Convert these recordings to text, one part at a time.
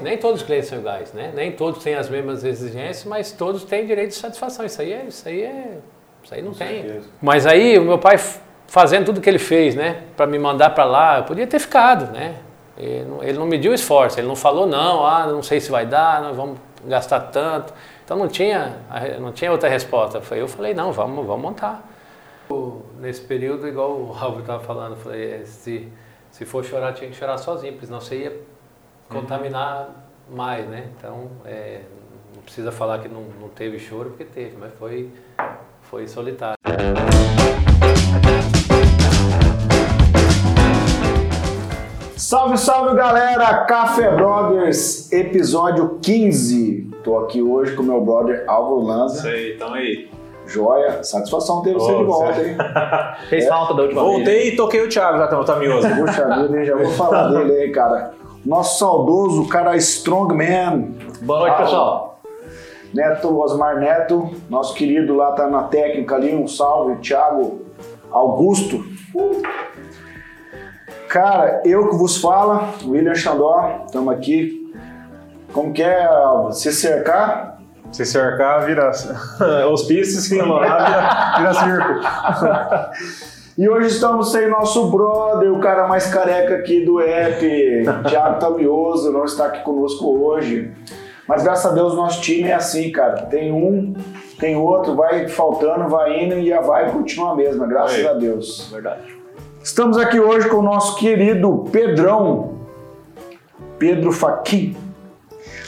iguais, nem todos os clientes são iguais, né? Nem todos têm as mesmas exigências, mas todos têm direito de satisfação. Isso aí é, isso aí é, isso aí não Com tem. certeza. Mas aí o meu pai fazendo tudo que ele fez, né, para me mandar para lá, eu podia ter ficado, né? Ele não, ele não mediu esforço, ele não falou não, ah, não sei se vai dar, nós vamos gastar tanto. Então não tinha, não tinha outra resposta. Foi eu falei não, vamos, vamos montar. Nesse período, igual o Álvaro estava falando, falei, é, se, se for chorar, tinha que chorar sozinho, porque senão você ia contaminar mais, né? Então, é, não precisa falar que não, não teve choro, porque teve, mas foi, foi solitário. Salve, salve galera! Café Brothers, episódio 15. Tô aqui hoje com meu brother Álvaro Isso Lanza. aí, então aí. Joia, satisfação ter você Ô, de volta, hein? Fez falta da última vez. Voltei e toquei o Thiago já, tá, tá mioso. Puxa vida, hein? já vou falar dele aí, cara. Nosso saudoso cara Strongman, Boa noite, pessoal. Neto Osmar Neto, nosso querido lá tá na técnica ali, um salve, Thiago Augusto. Cara, eu que vos fala, William Xandó, estamos aqui. Como que é se cercar? Se cercar, vira hospício, se enrolar, vira, vira circo. E hoje estamos sem nosso brother, o cara mais careca aqui do app, Thiago Tamioso, não está aqui conosco hoje. Mas graças a Deus nosso time é assim, cara. Tem um, tem outro, vai faltando, vai indo e a vibe continua a mesma, graças Aí. a Deus. Verdade. Estamos aqui hoje com o nosso querido Pedrão, Pedro.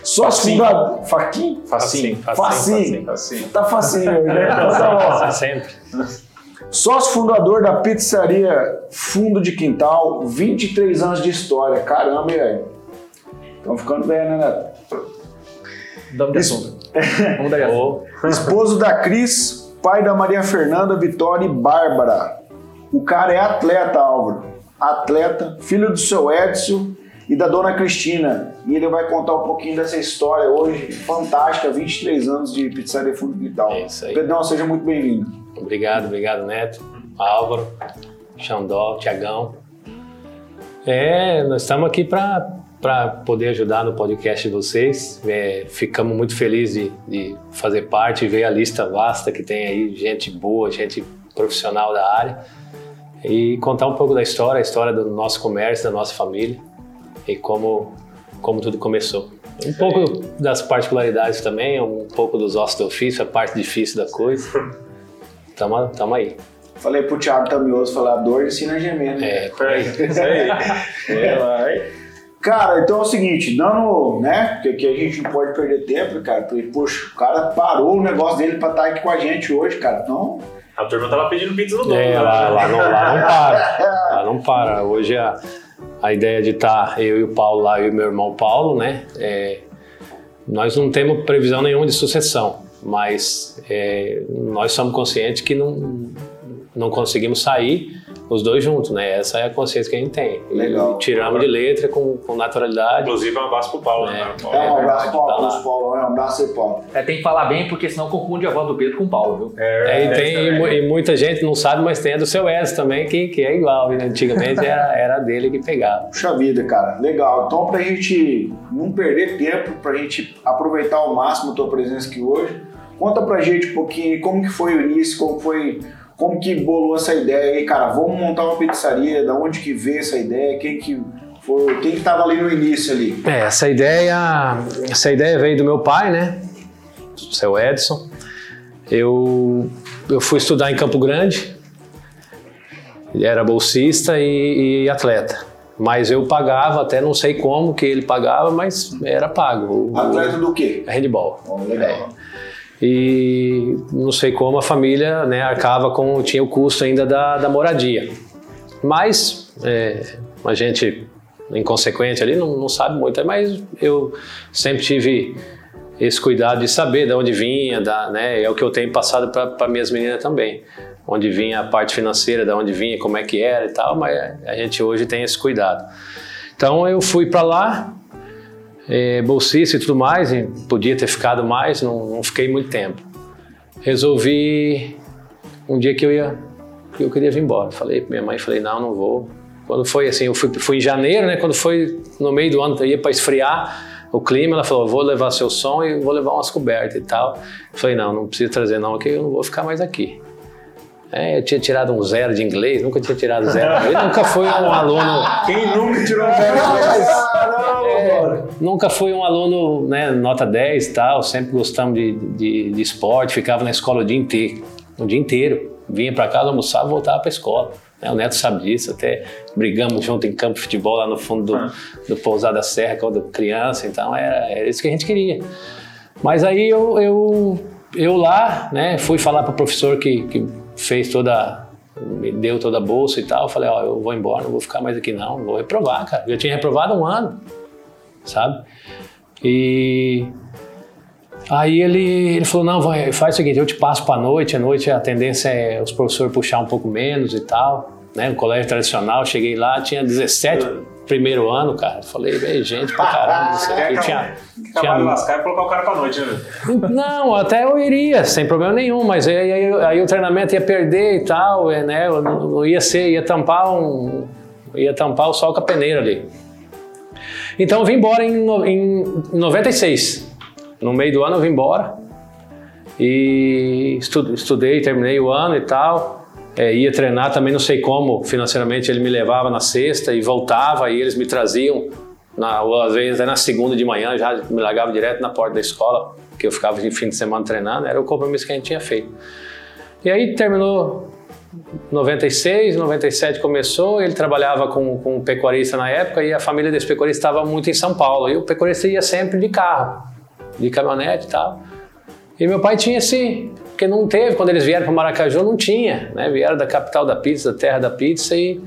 Sócio Facinho. fundador. Faquin? Facinho, Facinho. facinho. Tá facinho hoje, né? Então tá bom. Sempre. Sócio fundador da pizzaria Fundo de Quintal, 23 anos de história. Caramba, e aí? Estão ficando bem, né, Neto? Damos de Isso. assunto. Vamos dar. Ou Esposo da Cris, pai da Maria Fernanda, Vitória e Bárbara. O cara é atleta, Álvaro. Atleta, filho do seu Edson e da dona Cristina. E ele vai contar um pouquinho dessa história hoje, fantástica, 23 anos de pizzaria Fundo de Quintal. É isso aí. Pedrão, seja muito bem-vindo. Obrigado, obrigado, Neto, Álvaro, Xandó, Tiagão. É, nós estamos aqui para poder ajudar no podcast de vocês. É, ficamos muito felizes de, de fazer parte e ver a lista vasta que tem aí, gente boa, gente profissional da área. E contar um pouco da história, a história do nosso comércio, da nossa família e como, como tudo começou. Um pouco das particularidades também, um pouco dos ossos do ofício, a parte difícil da coisa. Tamo, tamo aí. Falei pro Thiago Tamioso falar dor ensina a gemer, né? É, por aí. Isso aí. É, vai. Cara, então é o seguinte, dando, né? Porque aqui a gente não pode perder tempo, cara. Porque, poxa, o cara parou o negócio dele pra estar aqui com a gente hoje, cara. Então, A turma tava pedindo pizza no dono. É, né? lá, lá não, lá não para. Lá não para. Hoje a, a ideia de estar eu e o Paulo lá, eu e meu irmão Paulo, né? é, nós não temos previsão nenhuma de sucessão, mas é, nós somos conscientes que não, não conseguimos sair os dois juntos, né? Essa é a consciência que a gente tem. E Legal. tiramos de letra com, com naturalidade. Inclusive, um abraço pro Paulo, né? É. Paulo? é, um abraço verdade, Paulo, tá abraço, Paulo, um abraço aí, Paulo. É, tem que falar bem, porque senão confunde a voz do Pedro com o Paulo, viu? É, e, tem, e e muita gente não sabe, mas tem a do seu Edson também, que, que é igual. né? Antigamente era, era dele que pegava. Puxa vida, cara, legal. Então, pra gente não perder tempo, pra gente aproveitar ao máximo a tua presença aqui hoje, conta pra gente um pouquinho como que foi o início, como foi, como que bolou essa ideia aí, cara. Vamos montar uma pizzaria, da onde que veio essa ideia, quem que foi, quem que tava ali no início ali? É, essa ideia, essa ideia veio do meu pai, né? Do seu Edson. Eu, eu fui estudar em Campo Grande. Ele era bolsista e, e atleta. Mas eu pagava, até não sei como que ele pagava, mas era pago. Atleta do quê? handball. Ó, legal. E não sei como a família né, arcava com, tinha o custo ainda da, da moradia. Mas é, a gente, inconsequente ali, não, não sabe muito, mas eu sempre tive esse cuidado de saber de onde vinha, da, né, é o que eu tenho passado para minhas meninas também. Onde vinha a parte financeira, da onde vinha, como é que era e tal, mas a gente hoje tem esse cuidado. Então eu fui para lá, é, bolsista e tudo mais, e podia ter ficado mais, não, não fiquei muito tempo. Resolvi um dia que eu ia, que eu queria vir embora. Falei para minha mãe, falei não, não vou. Quando foi assim, eu fui, fui em janeiro, né? Quando foi no meio do ano, eu ia para esfriar, o clima, ela falou, vou levar seu som e vou levar umas cobertas e tal. Falei, não, não precisa trazer não, que eu não vou ficar mais aqui. É, eu tinha tirado um zero de inglês, nunca tinha tirado zero. Eu nunca fui um aluno Quem nunca tirou um zero de Caramba, Nunca fui um aluno, né, nota 10 e tal, sempre gostamos de, de, de esporte, ficava na escola o dia inteiro, o dia inteiro. Vinha para casa, almoçava e voltava para a escola. né, O Neto sabe disso, até brigamos junto em campo de futebol lá no fundo do, do Pousada Serra quando criança, então era, era isso que a gente queria. Mas aí eu, eu, eu lá, né, fui falar para o professor que, que fez toda, me deu toda a bolsa e tal, falei, ó, eu vou embora, não vou ficar mais aqui não, vou reprovar, cara. Eu tinha reprovado um ano sabe? E aí ele, ele falou, não, vai, faz o seguinte, eu te passo para noite, à noite a tendência é os professores puxar um pouco menos e tal, né? Um colégio tradicional, cheguei lá, tinha 17 primeiro ano, cara. Falei, "Ei, gente pra caramba, isso aqui tinha, Acabar de tinha lascar e colocar o cara pra noite, né? não, até eu iria, sem problema nenhum, mas aí, aí, aí o treinamento ia perder e tal, é, né? Eu não, ia ser, ia tampar um. ia tampar o sol com a peneira ali. Então eu vim embora em, no- em 96. No meio do ano eu vim embora. E estu- estudei, terminei o ano e tal. É, ia treinar também, não sei como, financeiramente ele me levava na sexta e voltava e eles me traziam, na, às vezes até na segunda de manhã, já me largava direto na porta da escola, que eu ficava de fim de semana treinando, era o compromisso que a gente tinha feito. E aí terminou 96, 97 começou, ele trabalhava com, com um pecuarista na época e a família desse pecuarista estava muito em São Paulo. E o pecuarista ia sempre de carro, de caminhonete e tal. E meu pai tinha esse, porque não teve, quando eles vieram para Maracaju não tinha, né? Vieram da capital da pizza, da terra da pizza e,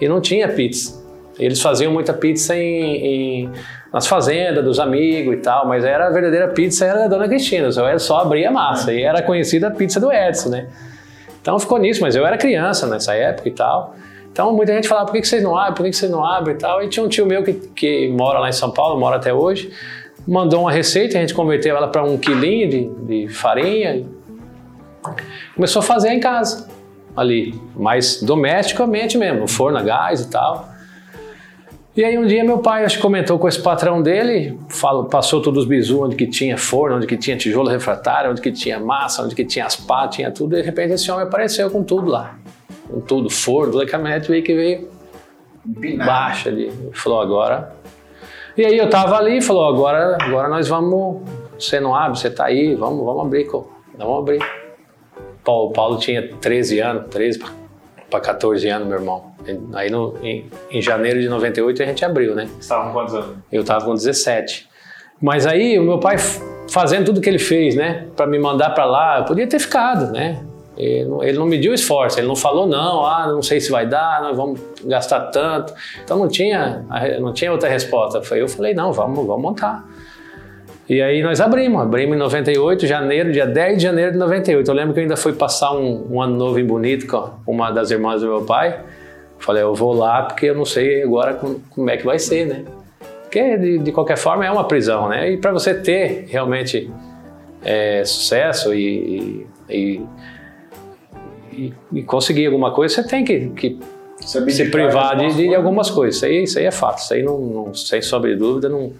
e não tinha pizza. Eles faziam muita pizza em, em- nas fazendas dos amigos e tal, mas era a verdadeira pizza era da Dona Cristina, só só abrir a massa e era conhecida a pizza do Edson, né? Então ficou nisso, mas eu era criança nessa época e tal. Então muita gente falava, por que que vocês não abrem, por que que vocês não abrem e tal. E tinha um tio meu que, que mora lá em São Paulo, mora até hoje, mandou uma receita, a gente converteu ela para um quilinho de, de farinha. Começou a fazer em casa, ali, mais domesticamente mesmo, no forno a gás e tal. E aí um dia meu pai acho que comentou com esse patrão dele, falou, passou todos os bisus onde que tinha forno, onde que tinha tijolo refratário, onde que tinha massa, onde que tinha as pá, tinha tudo. E de repente esse homem apareceu com tudo lá. Com tudo, forno, toda a caminhonete veio que veio baixa ali. Falou, agora... E aí eu tava ali e falou, agora, agora nós vamos... Você não abre, você tá aí, vamos, vamos abrir, vamos abrir. Paulo, Paulo tinha 13 anos, 13 para 14 anos, meu irmão. Aí no, em, em janeiro de 98 a gente abriu, né? Você tava com quantos anos? Eu tava com 17. Mas aí o meu pai fazendo tudo que ele fez, né, para me mandar para lá, eu podia ter ficado, né? Ele não, ele não mediu esforço, ele não falou não, ah, não sei se vai dar, nós vamos gastar tanto. Então não tinha, não tinha outra resposta. Foi eu falei não, vamos, vamos montar. E aí nós abrimos, abrimos em 98, janeiro, dia 10 de janeiro de 98. Eu lembro que eu ainda fui passar um, um ano novo em Bonito com uma das irmãs do meu pai. Falei, eu vou lá porque eu não sei agora como, como é que vai ser, né? Porque de, de qualquer forma é uma prisão, né? E para você ter realmente é, sucesso e, e, e- e conseguir alguma coisa, você tem que, que Se privar de, algumas de coisas. algumas coisas. Isso aí, isso aí é fato, isso aí não, não- sem sombra de dúvida. Não...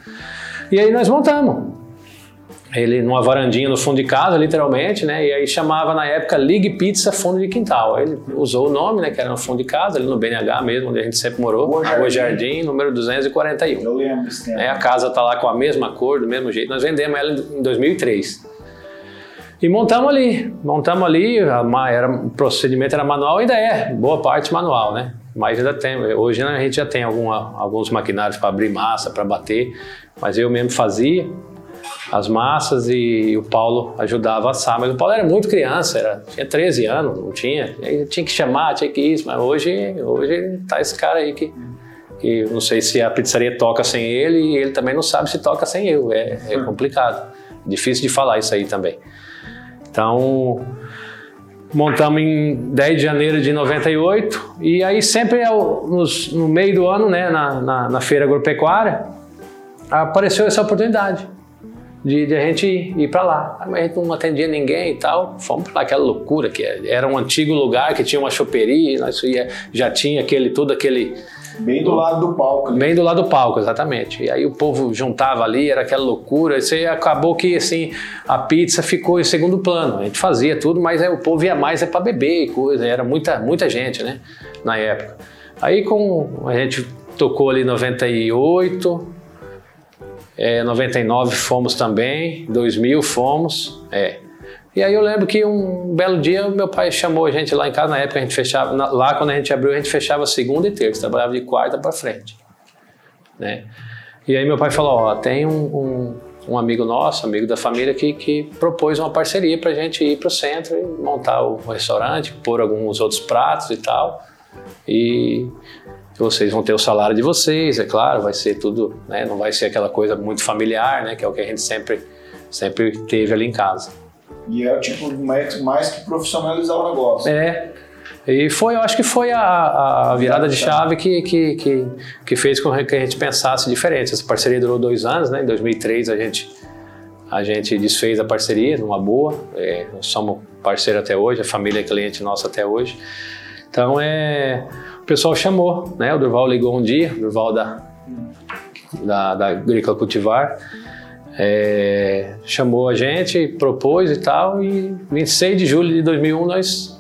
E aí nós montamos. Ele numa varandinha no fundo de casa, literalmente, né? E aí chamava na época Ligue Pizza Fundo de Quintal. Ele usou o nome, né? Que era no fundo de casa, ali no BNH mesmo, onde a gente sempre morou. Rua Jardim. Jardim, número 241. Eu lembro desse tempo. né? A casa tá lá com a mesma cor, do mesmo jeito. Nós vendemos ela em 2003. E montamos ali, montamos ali, era, o procedimento era manual, ainda é, boa parte manual, né? Mas ainda tem, hoje né, a gente já tem alguma, alguns maquinários para abrir massa, para bater, mas eu mesmo fazia as massas e o Paulo ajudava a assar. Mas o Paulo era muito criança, era, tinha 13 anos, não tinha, e aí tinha que chamar, tinha que isso, mas hoje, hoje tá esse cara aí que, que não sei se a pizzaria toca sem ele e ele também não sabe se toca sem eu, é, é complicado, difícil de falar isso aí também. Então, montamos em 10 de janeiro de 98 e aí sempre nos- no meio do ano, né, na, na, na feira agropecuária, apareceu essa oportunidade de, de a gente ir para lá. Mas a gente não atendia ninguém e tal, fomos para aquela loucura que é- era um antigo lugar que tinha uma choperia, ia, já tinha aquele todo aquele Bem do lado do palco. ali. Bem do lado do palco, exatamente. E aí o povo juntava ali, era aquela loucura. Isso aí acabou que assim a pizza ficou em segundo plano. A gente fazia tudo, mas aí o povo ia mais é para beber e coisa. Era muita, muita gente, né? Na época. Aí com a gente tocou ali em 98, é, 99 fomos também, 2000 fomos, é. E aí eu lembro que um belo dia meu pai chamou a gente lá em casa, na época a gente fechava, lá quando a gente abriu a gente fechava segunda e terça, trabalhava de quarta para frente, né? E aí meu pai falou, ó, tem um, um, um amigo nosso, amigo da família que, que propôs uma parceria para a gente ir para o centro e montar o restaurante, pôr alguns outros pratos e tal, e vocês vão ter o salário de vocês, é claro, vai ser tudo, né? Não vai ser aquela coisa muito familiar, né? Que é o que a gente sempre, sempre teve ali em casa. E é tipo mais, mais que profissionalizar o negócio. É. E foi, eu acho que foi a, a virada de chave que, que, que, que fez com que a gente pensasse diferente. Essa parceria durou dois anos, né? Em 2003 a gente, a gente desfez a parceria numa boa. É, somos parceiro até hoje, a família é cliente nossa até hoje. Então é, o pessoal chamou, né? O Durval ligou um dia, o Durval da, da, da Agrícola Cultivar. É, chamou a gente, propôs e tal, e 26 de julho de 2001 nós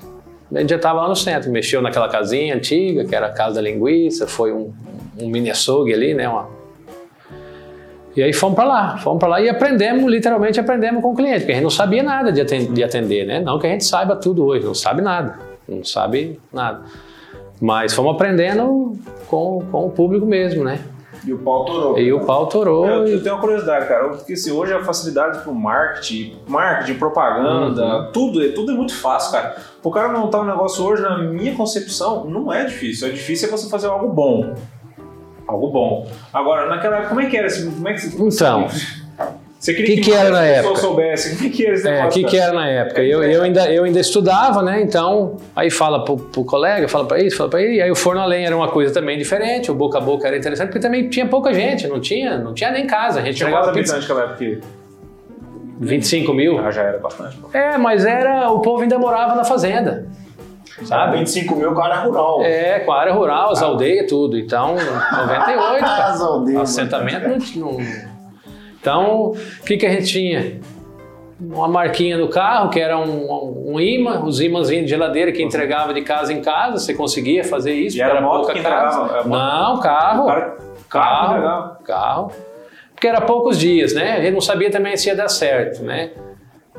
a gente já estava lá no centro, mexeu naquela casinha antiga, que era a casa da linguiça, foi um, um mini açougue ali, né? Uma... E aí fomos para lá, fomos para lá e aprendemos, literalmente aprendemos com o cliente, porque a gente não sabia nada de atender, de atender, né? Não que a gente saiba tudo hoje, não sabe nada, não sabe nada. Mas fomos aprendendo com, com o público mesmo, né? E o pau torou. E o pau torou. Eu, eu tenho uma curiosidade, cara, porque assim, hoje a facilidade pro marketing, marketing, propaganda, Uhum. tudo, é- tudo é muito fácil, cara. O cara montar um negócio hoje, na minha concepção, não é difícil. É difícil é você fazer algo bom. Algo bom. Agora, naquela época, como é que era? Como é que você, Então. você queria Que que era na época? soubessem? Como é que era esse É, o que, que era na época? Eu, eu, ainda, eu ainda estudava, né? Então, aí fala pro, pro colega, fala pra isso, fala pra ele. E aí o forno a lenha era uma coisa também diferente, o boca a boca era interessante, porque também tinha pouca gente, não tinha, não tinha nem casa. A gente Tinha pizza. habitantes naquela época? 25 mil. Ah, já era bastante. É, mas era. O povo ainda morava na fazenda. Sabe? 25 mil com área rural. É, com a área rural, as aldeias, tudo. Então, 98, cara. As aldeias. Assentamento não tinha. não- Então, o que, que a gente tinha? Uma marquinha no carro, que era um, um imã, os imãs de geladeira que entregava de casa em casa, você conseguia fazer isso, E era moto pouca que casa. Era? Não, carro. Cara, carro, legal. carro. Porque era poucos dias, né? A gente não sabia também se ia dar certo, né?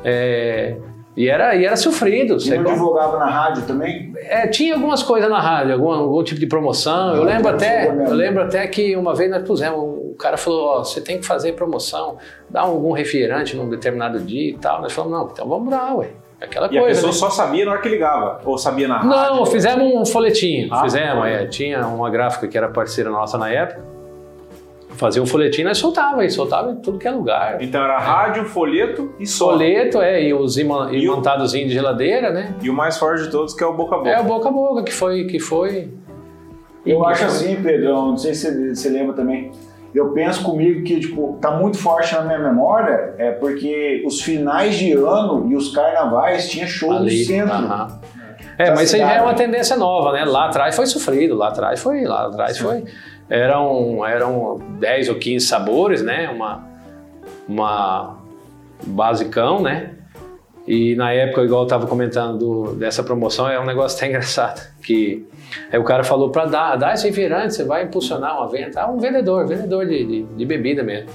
É, e, era, e era sofrido. E Você não divulgava na rádio também? é, tinha algumas coisas na rádio, algum, algum tipo de promoção. Eu Ah, lembro até, eu lembro até que uma vez nós pusemos, cara falou, ó, você tem que fazer promoção, dá algum refrigerante num determinado dia e tal. Nós falamos, não, então vamos dar, ué. Aquela E a coisa. pessoa né? só sabia na hora que ligava. Ou sabia na rádio. Não, fizemos um folhetinho. Ah, fizemos, é, tinha uma gráfica que era parceira nossa na época. Fazia um folhetinho, nós soltava, e soltava em tudo que é lugar. Então era rádio, folheto e só. Folheto, é, e os imantadozinhos de geladeira, né? E o mais forte de todos que é o boca a boca. É o boca a boca que foi, que foi. Eu acho assim, Pedrão, não sei se você lembra também. Eu penso comigo que, tipo, tá muito forte na minha memória, é porque os finais de ano e os carnavais tinha show no centro. aham. É, da mas isso aí já é cidade. uma tendência nova, né? Lá atrás foi sofrido, lá atrás foi, lá atrás foi. Eram, eram 10 ou 15 sabores, né? Uma, uma basicão, né? E na época, igual eu estava comentando do- dessa promoção, é um negócio até engraçado. Que aí o cara falou para dar, dar esse refrigerante, você vai impulsionar uma venda. Ah, um vendedor, vendedor de, de, de bebida mesmo.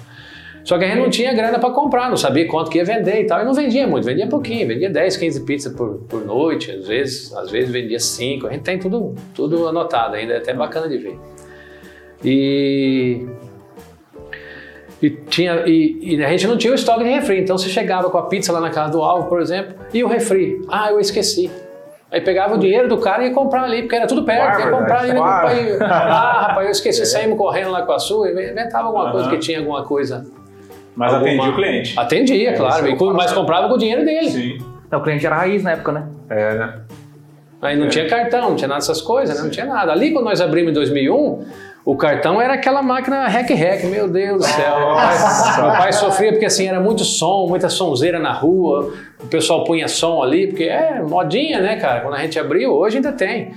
Só que a gente não tinha grana para comprar, não sabia quanto que ia vender e tal. E não vendia muito, vendia pouquinho, vendia 10, 15 pizzas por, por noite, às vezes, às vezes vendia 5. A gente tem tudo, tudo anotado ainda, é até bacana de ver. E e, tinha, e, e a gente não tinha o estoque de refri, então você chegava com a pizza lá na casa do Alvo, por exemplo, e o refri. Ah, eu esqueci. Aí pegava o dinheiro do cara e ia comprar ali, porque era tudo perto, ia comprar ali. né? Aí, ah, rapaz, eu esqueci, saímos correndo lá com a sua, inventava alguma coisa Aham. que tinha alguma coisa. Mas alguma- atendia o cliente. Atendia, É, claro, e mas comprava com o dinheiro dele. Sim. Então, o cliente era raiz na época, né? É, né? Aí não É. tinha cartão, não tinha nada dessas coisas, né? não tinha nada. Ali, quando nós abrimos em 2001, o cartão era aquela máquina rec-rec, meu Deus do céu. Meu pai, meu pai sofria porque assim, era muito som, muita sonzeira na rua, o pessoal punha som ali, porque é modinha, né, cara? Quando a gente abriu, hoje ainda tem.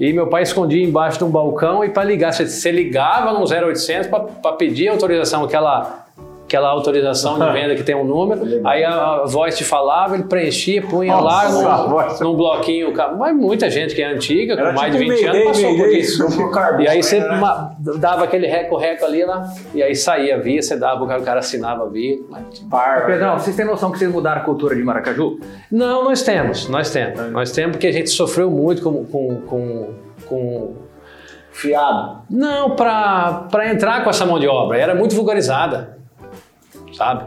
E meu pai escondia embaixo de um balcão e para ligar, você, ligava no 0800 para pedir autorização, aquela aquela autorização de venda que tem um número, aí a, a voz te falava, ele preenchia, punha lá Nossa, num, num bloquinho. Mas muita gente que é antiga, Era com mais tipo de 20 um anos, passou por isso. E aí você né? dava aquele reco-reco ali lá, e aí saía a via, você dava, o cara, o cara assinava a via. Mas, Pedrão, vocês têm noção que vocês mudaram a cultura de Maracaju? Não, nós temos, nós temos. Nós temos porque a gente sofreu muito com. com, com, com Fiado. não, para entrar com essa mão de obra. Era muito vulgarizada, sabe?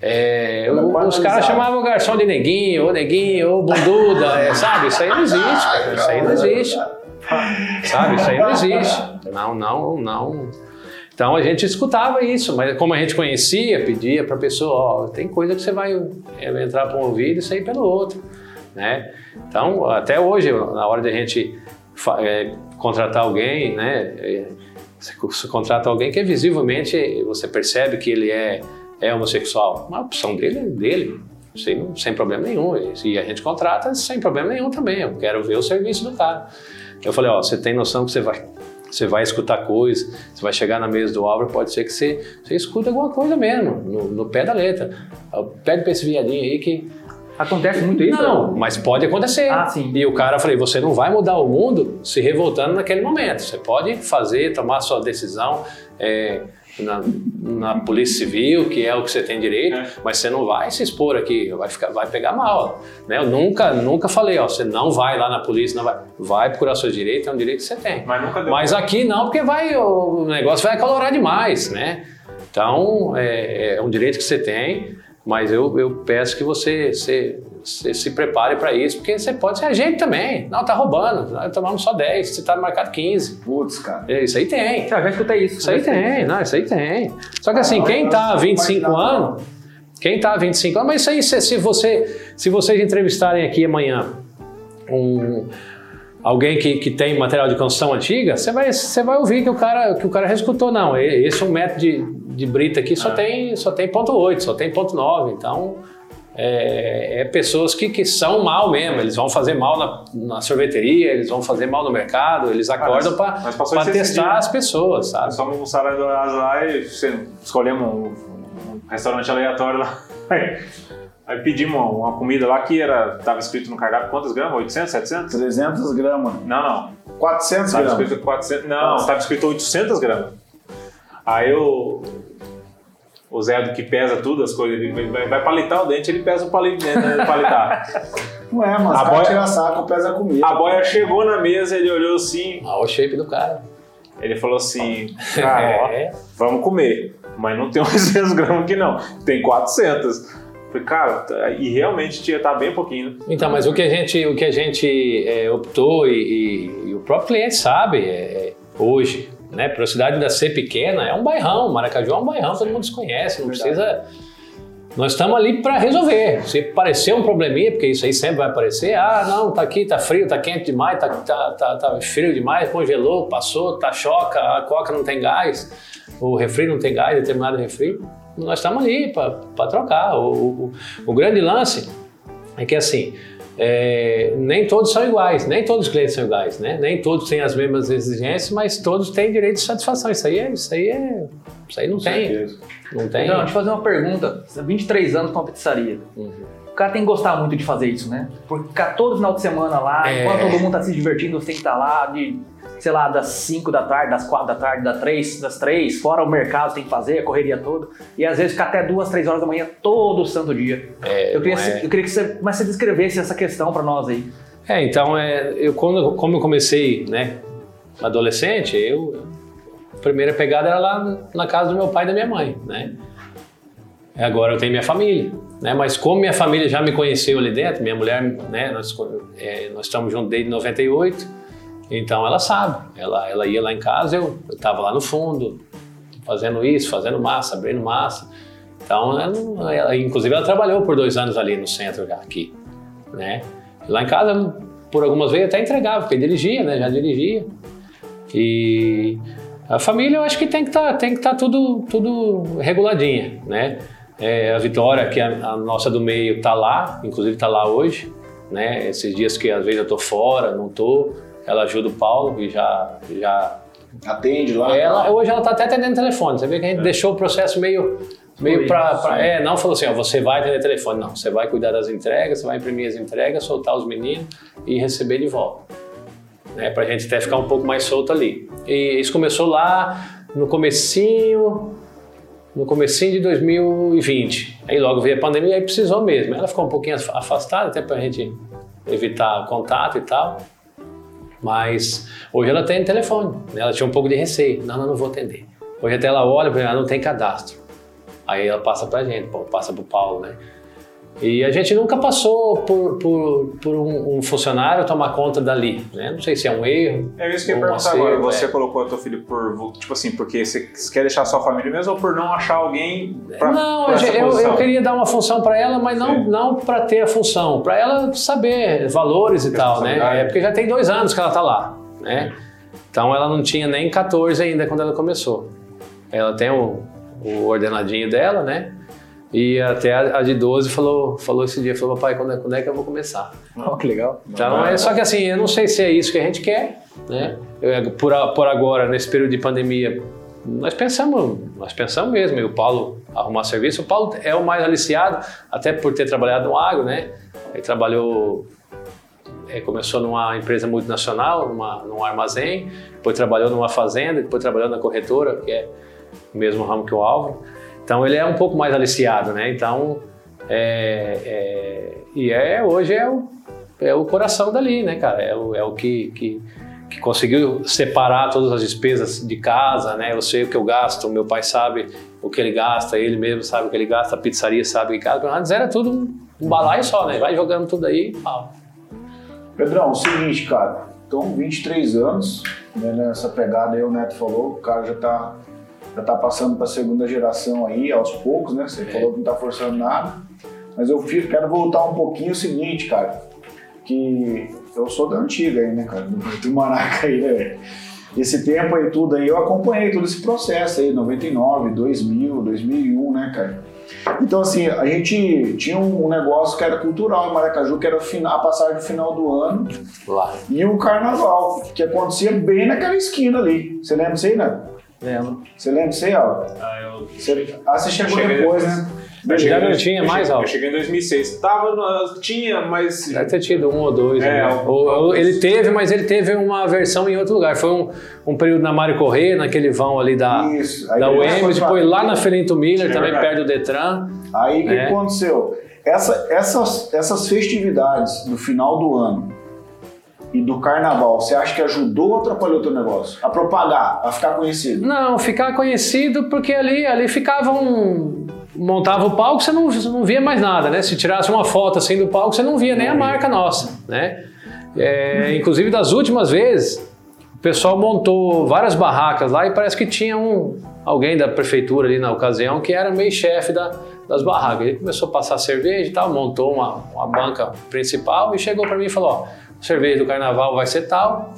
É, os caras chamavam o garçom de neguinho, ou neguinho, ou bunduda, é, sabe? Isso aí não existe, cara. Isso aí não existe. Sabe? Isso aí não existe. Não, não, não. Então a gente escutava isso, mas como a gente conhecia, pedia para a pessoa, ó, tem coisa que você vai é, entrar por um ouvido e sair pelo outro, né? Então até hoje, na hora de a gente é, contratar alguém, né? é, você contrata alguém que é visivelmente você percebe que ele é, é homossexual, uma opção dele é dele. Sem, sem problema nenhum. E a gente contrata sem problema nenhum também. Eu quero ver o serviço do cara. Eu falei, ó, você tem noção que você vai, você vai escutar coisa, você vai chegar na mesa do Álvaro, pode ser que você, você escuta alguma coisa mesmo, no, no pé da letra. Pede pra esse viadinho aí que. Acontece muito isso? Não, mas pode acontecer. Ah, sim. E o cara, eu falei, você não vai mudar o mundo se revoltando naquele momento. Você pode fazer, tomar sua decisão é, na, na polícia civil, que é o que você tem direito, É. mas você não vai se expor aqui, vai, ficar, vai pegar mal. Né? Eu nunca, nunca falei, ó, você não vai lá na polícia, não vai, vai procurar seus direitos, é um direito que você tem. Mas nunca deu. Mas aqui não, porque vai, o negócio vai acalorar demais, né? Então, é, é um direito que você tem, mas eu, eu peço que você, você, você se prepare para isso, porque você pode ser agente também. Não, tá roubando, nós tomamos só 10, você tá marcado 15. Putz, cara. É, Isso aí tem. Já, já escutei isso. Isso aí tem, não, isso aí tem. Só que assim, quem tá há 25 anos, quem tá há 25 anos, mas isso aí, se, se você, se vocês entrevistarem aqui amanhã um, alguém que, que tem material de construção antiga, você vai, você vai ouvir que o cara, que o cara já escutou, não, esse é um método de, de brita aqui só tem, só tem ponto 8, só tem ponto 9, então é, é pessoas que, que são mal mesmo, eles vão fazer mal na, na sorveteria, eles vão fazer mal no mercado, eles acordam para testar dia. as pessoas, sabe? Nós fomos Dourados lá e você- escolhemos um, um restaurante aleatório lá. Aí, pedimos uma, uma comida lá que era, tava escrito no cardápio quantas gramas? 800, 700? 300 gramas. Não, não. 400 Tava gramas. escrito 400. Não, tava escrito 800 gramas. Aí o, o Zé do que pesa tudo, as coisas, ele vai, vai palitar o dente, ele pesa o palito dentro, né, palitar. Não é, mas A boia- tira saco, pesa a comida. A boia chegou na mesa, ele olhou assim, Olha o shape do cara. ele falou assim, cara, ó, É. vamos comer. Mas não tem 800 gramas aqui não, tem 400. Falei, cara, tá- e realmente tinha tá bem pouquinho. né? Então, mas o que a gente, o que a gente é, optou e, e- e o próprio cliente sabe é, é, hoje, né? Para a cidade ainda ser pequena, é um bairrão. Maracaju é um bairrão, todo mundo desconhece, não precisa. Nós estamos ali para resolver. Se parecer um probleminha, porque isso aí sempre vai aparecer, ah, não, tá aqui, tá frio, tá quente demais, tá, tá, tá, tá frio demais, congelou, passou, tá choca, a coca não tem gás, o refri não tem gás, determinado refri. Nós estamos ali para trocar. O, o, o grande lance é que assim, é, nem todos são iguais, nem todos os clientes são iguais, né? Nem todos têm as mesmas exigências, mas todos têm direito de satisfação. Isso aí é, isso aí é, isso aí não tem, não tem. Então, deixa eu fazer uma pergunta. Você tem 23 anos com uma pizzaria. Uhum. O cara tem que gostar muito de fazer isso, né? Porque ficar todo final de semana lá, É. enquanto todo mundo tá se divertindo, você tem que estar lá de, sei lá, das 5 da tarde, das 4 da tarde, das 3, das 3, fora o mercado tem que fazer, a correria toda. E às vezes ficar até 2, 3 horas da manhã todo santo dia. É, eu, queria, é- eu queria que você começasse a descrevesse essa questão pra nós aí. É, então, é, eu, quando, como eu comecei, né, adolescente, eu, a primeira pegada era lá na casa do meu pai e da minha mãe, né? Agora eu tenho minha família, né? Mas como minha família já me conheceu ali dentro, minha mulher, né, nós, é, nós estamos juntos desde 98, então ela sabe. Ela, ela ia lá em casa, eu estava lá no fundo, fazendo isso, fazendo massa, abrindo massa. Então, ela, ela- inclusive ela trabalhou por dois anos ali no centro, aqui, né? Lá em casa, por algumas vezes, até entregava, porque dirigia, né? Já dirigia. E a família, eu acho que tem que estar tem que tá tudo, tudo reguladinha, né? É, a Vitória, que é a, a nossa do meio, tá lá, inclusive tá lá hoje, né? Esses dias que às vezes eu tô fora, não tô, ela ajuda o Paulo e já, já Atende lá. ela, hoje ela está até atendendo telefone. Você vê que a gente deixou o processo meio, meio para. É, não falou assim: ó, você vai atender telefone. Não, você vai cuidar das entregas, você vai imprimir as entregas, soltar os meninos e receber de volta. Né, para a gente até ficar um pouco mais solto ali. E isso começou lá no comecinho. No comecinho de 2020. Aí logo veio a pandemia e aí precisou mesmo. Ela ficou um pouquinho afastada, até para a gente evitar contato e tal. Mas hoje ela tem telefone, né? ela tinha um pouco de receio. Não, não, não vou atender. Hoje até ela olha, ela não tem cadastro. Aí ela passa pra gente, pô, passa pro Paulo, né? E a gente nunca passou por, por, por um, um funcionário tomar conta dali, né? Não sei se é um erro. É isso que eu ia perguntar agora. Você é. colocou o teu filho por, tipo assim, porque você quer deixar a sua família mesmo ou por não achar alguém pra, não, pra eu, essa eu- eu queria dar uma função para ela, mas não, Sim. não para ter a função, para ela saber valores e tal, né? É porque já tem dois anos que ela tá lá, né? Então ela não tinha nem 14 ainda quando ela começou. Ela tem o, o ordenadinho dela, né? E até a, a de 12 falou, falou esse dia, falou, papai, quando é, quando é que eu vou começar? Oh, que legal. Então, é só que assim, eu não sei se é isso que a gente quer, né? Eu, por, a- por agora, nesse período de pandemia, nós pensamos, nós pensamos mesmo, e o Paulo arrumar serviço. O Paulo é o mais aliciado, até por ter trabalhado no agro, né? Ele trabalhou, é, começou numa empresa multinacional, numa, num armazém, depois trabalhou numa fazenda, depois trabalhou na corretora, que é o mesmo ramo que o Álvaro. Então ele é um pouco mais aliciado, né? Então, é, é- e é, hoje é o, é o coração dali, né, cara? É o, é o que, que, que conseguiu separar todas as despesas de casa, né? Eu sei o que eu gasto, meu pai sabe o que ele gasta, ele mesmo sabe o que ele gasta, a pizzaria sabe o que gasta. Antes era tudo um, balaio só, né? Vai jogando tudo aí, pau. Pedrão, o seguinte, cara. Então, 23 anos, né, nessa pegada aí, o Neto falou, o cara já tá, já tá passando para a segunda geração aí, aos poucos, né? Você É. falou que não tá forçando nada. Mas eu fico, quero voltar um pouquinho o seguinte, cara. Que eu sou da antiga aí, né, cara? Do, do Maraca aí, né? Esse tempo aí tudo aí, eu acompanhei todo esse processo aí, 99, 2000, 2001, né, cara? Então, assim, a gente tinha um negócio que era cultural em Maracaju, que era a passagem do final do ano Lá. e o carnaval, que acontecia bem naquela esquina ali. Você lembra disso aí, né? Lembro. Você lembra disso aí, Alves? Ah, eu... Você, ah, você chegou Cheguei depois, depois. né? eu cheguei Já em não tinha eu mais, ó. Eu cheguei em 2006. Tava, no- tinha, mas... Deve ter tido um ou dois. É, né? um- Ou- ou ele teve, mas ele teve uma versão em outro lugar. Foi um, um período na Mário Corrêa, naquele vão ali da, Isso. Aí da UEM, foi depois lá na Felinto Miller, É também verdade. perto do Detran. Aí o que É. aconteceu? Essa, essas, essas festividades do final do ano e do carnaval, você acha que ajudou ou atrapalhou o teu negócio? A propagar, a ficar conhecido? Não, ficar conhecido porque ali, ali ficava um. Montava o palco, você não, você não via mais nada, né? Se tirasse uma foto assim do palco, você não via nem a marca nossa, né? É, inclusive, das últimas vezes, o pessoal montou várias barracas lá e parece que tinha um, alguém da prefeitura ali na ocasião que era meio chefe da, das barracas. Ele começou a passar cerveja e tal, montou uma, uma banca principal e chegou para mim e falou: ó, cerveja do carnaval vai ser tal,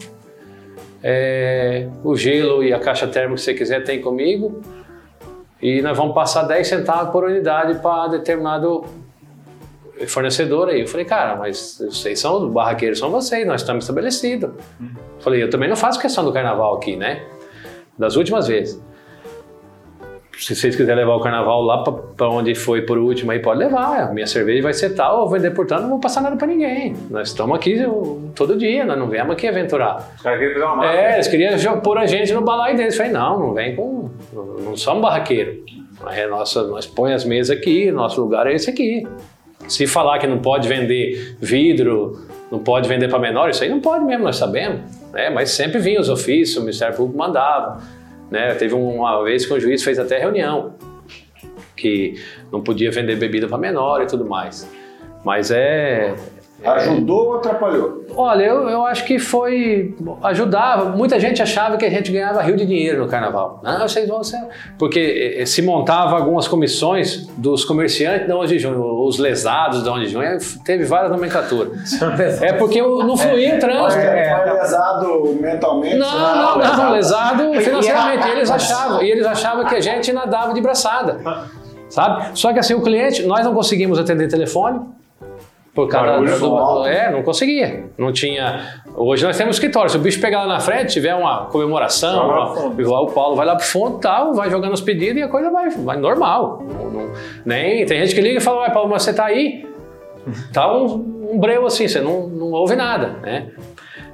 é, o gelo e a caixa térmica que você quiser tem comigo. E nós vamos passar 10 centavos por unidade para determinado fornecedor aí. Eu falei, cara, mas vocês são, os barraqueiros são vocês, nós estamos estabelecidos. Falei, eu também não faço questão do carnaval aqui, né? Das últimas vezes. Se vocês quiserem levar o carnaval lá para onde foi por último aí, pode levar. A minha cerveja vai ser tal, eu vou vender por tanto, não vou passar nada para ninguém. Nós estamos aqui eu, todo dia, nós não viemos aqui aventurar. Os caras queriam fazer uma marca. É, eles queriam pôr a gente no balaio deles. Eu falei, não, não vem com. Não, não somos barraqueiro. É nossa, nós põe as mesas aqui, nosso lugar é esse aqui. Se falar que não pode vender vidro, não pode vender para menor, isso aí não pode mesmo, nós sabemos. Né? Mas sempre vinha os ofícios, o Ministério Público mandava. Né? Teve uma vez que o juiz fez até reunião, que não podia vender bebida para menor e tudo mais. Mas é, Ajudou ou atrapalhou? Olha, eu, eu acho que foi. ajudava. Muita gente achava que a gente ganhava rio de dinheiro no carnaval. Não, vocês vão ser. Porque eh, se montava algumas comissões dos comerciantes da 11 de junho, os lesados da 11 de junho, teve várias nomenclaturas. É porque não fluía o trânsito. É, foi lesado mentalmente? Não, não, não, lesado E financeiramente. E eles achavam, e eles achavam que a gente nadava de braçada. Sabe? Só que assim, o cliente, nós não conseguimos atender telefone. Por causa do, alto. É, não conseguia. Não tinha. Hoje nós temos escritório. Se o bicho pegar lá na frente, tiver uma comemoração, uma- igual o Paulo vai lá pro fundo tal, vai jogando os pedidos e a coisa vai, vai normal. Não- não- nem, tem gente que liga e fala, ué, Paulo, mas você tá aí? Tá um, um breu assim, você não, não ouve nada, né?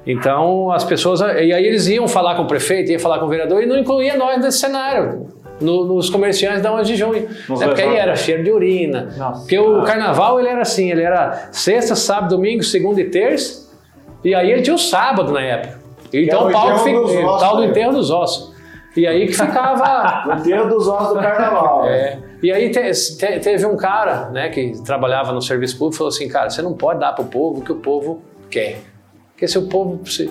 Então as pessoas. E aí eles iam falar com o prefeito, iam falar com o vereador e não incluía nós nesse cenário. No- nos comerciantes da 11 de junho. Nos Né? Porque aí era cheiro de urina. Nossa. Porque o carnaval ele era assim, ele era sexta, sábado, domingo, segunda e terça. E aí ele tinha o sábado na época. Então é o o palco enterro fica, dos o ossos, tal do né? enterro dos ossos. E aí que ficava. O enterro dos ossos do carnaval. É. E aí te- te- teve um cara, né, que trabalhava no serviço público, falou assim, cara, você não pode dar para o povo o que o povo quer. Porque se o povo se-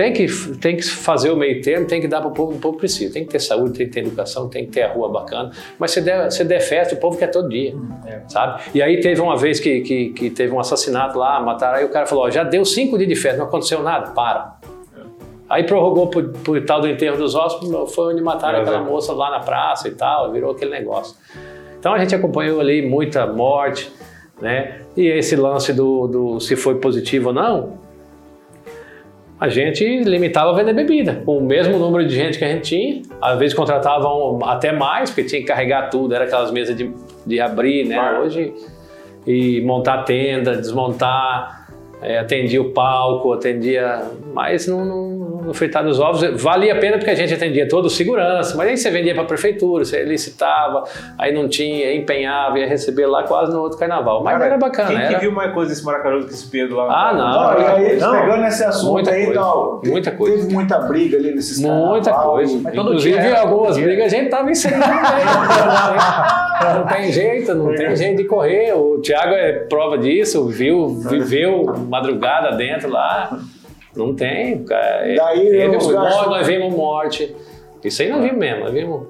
tem que tem que fazer o meio termo, tem que dar para o povo, o povo precisa. Tem que ter saúde, tem que ter educação, tem que ter a rua bacana. Mas se der, der festa, o povo quer todo dia, sabe? E aí teve uma vez que, que, que teve um assassinato lá, mataram, aí o cara falou, ó, já deu cinco dias de festa, não aconteceu nada, para. Aí prorrogou pro, pro tal do enterro dos ossos, foi onde mataram É, aquela é. moça lá na praça e tal, virou aquele negócio. Então a gente acompanhou ali muita morte, né? E esse lance do, do se foi positivo ou não, a gente limitava a vender bebida. Com o mesmo número de gente que a gente tinha, às vezes contratavam até mais, porque tinha que carregar tudo, era aquelas mesas de, de abrir, né? Hoje, e montar tenda, desmontar, é, atendia o palco, atendia. Mas no, no, no fritar dos ovos valia a pena porque a gente atendia todo o segurança, mas aí você vendia para a prefeitura, você licitava, aí não tinha, empenhava, ia receber lá quase no outro carnaval. Mas Cara, era bacana, Quem que era. viu mais coisa desse Maracaju do que esse Pedro lá? Ah, não. Não, aí Não. pegando esse assunto Muita aí, coisa. então, Muita coisa. teve muita briga ali nesses Muita coisa. e- Inclusive, dia algumas dia. brigas a gente tava inserindo no meio. Não tem jeito, não tem jeito de correr. O Thiago é prova disso, viu, viveu madrugada dentro lá. Não tem, cara. Daí Teve os um- garçons- nós vimos morte. Isso aí nós vimos mesmo, nós vimos.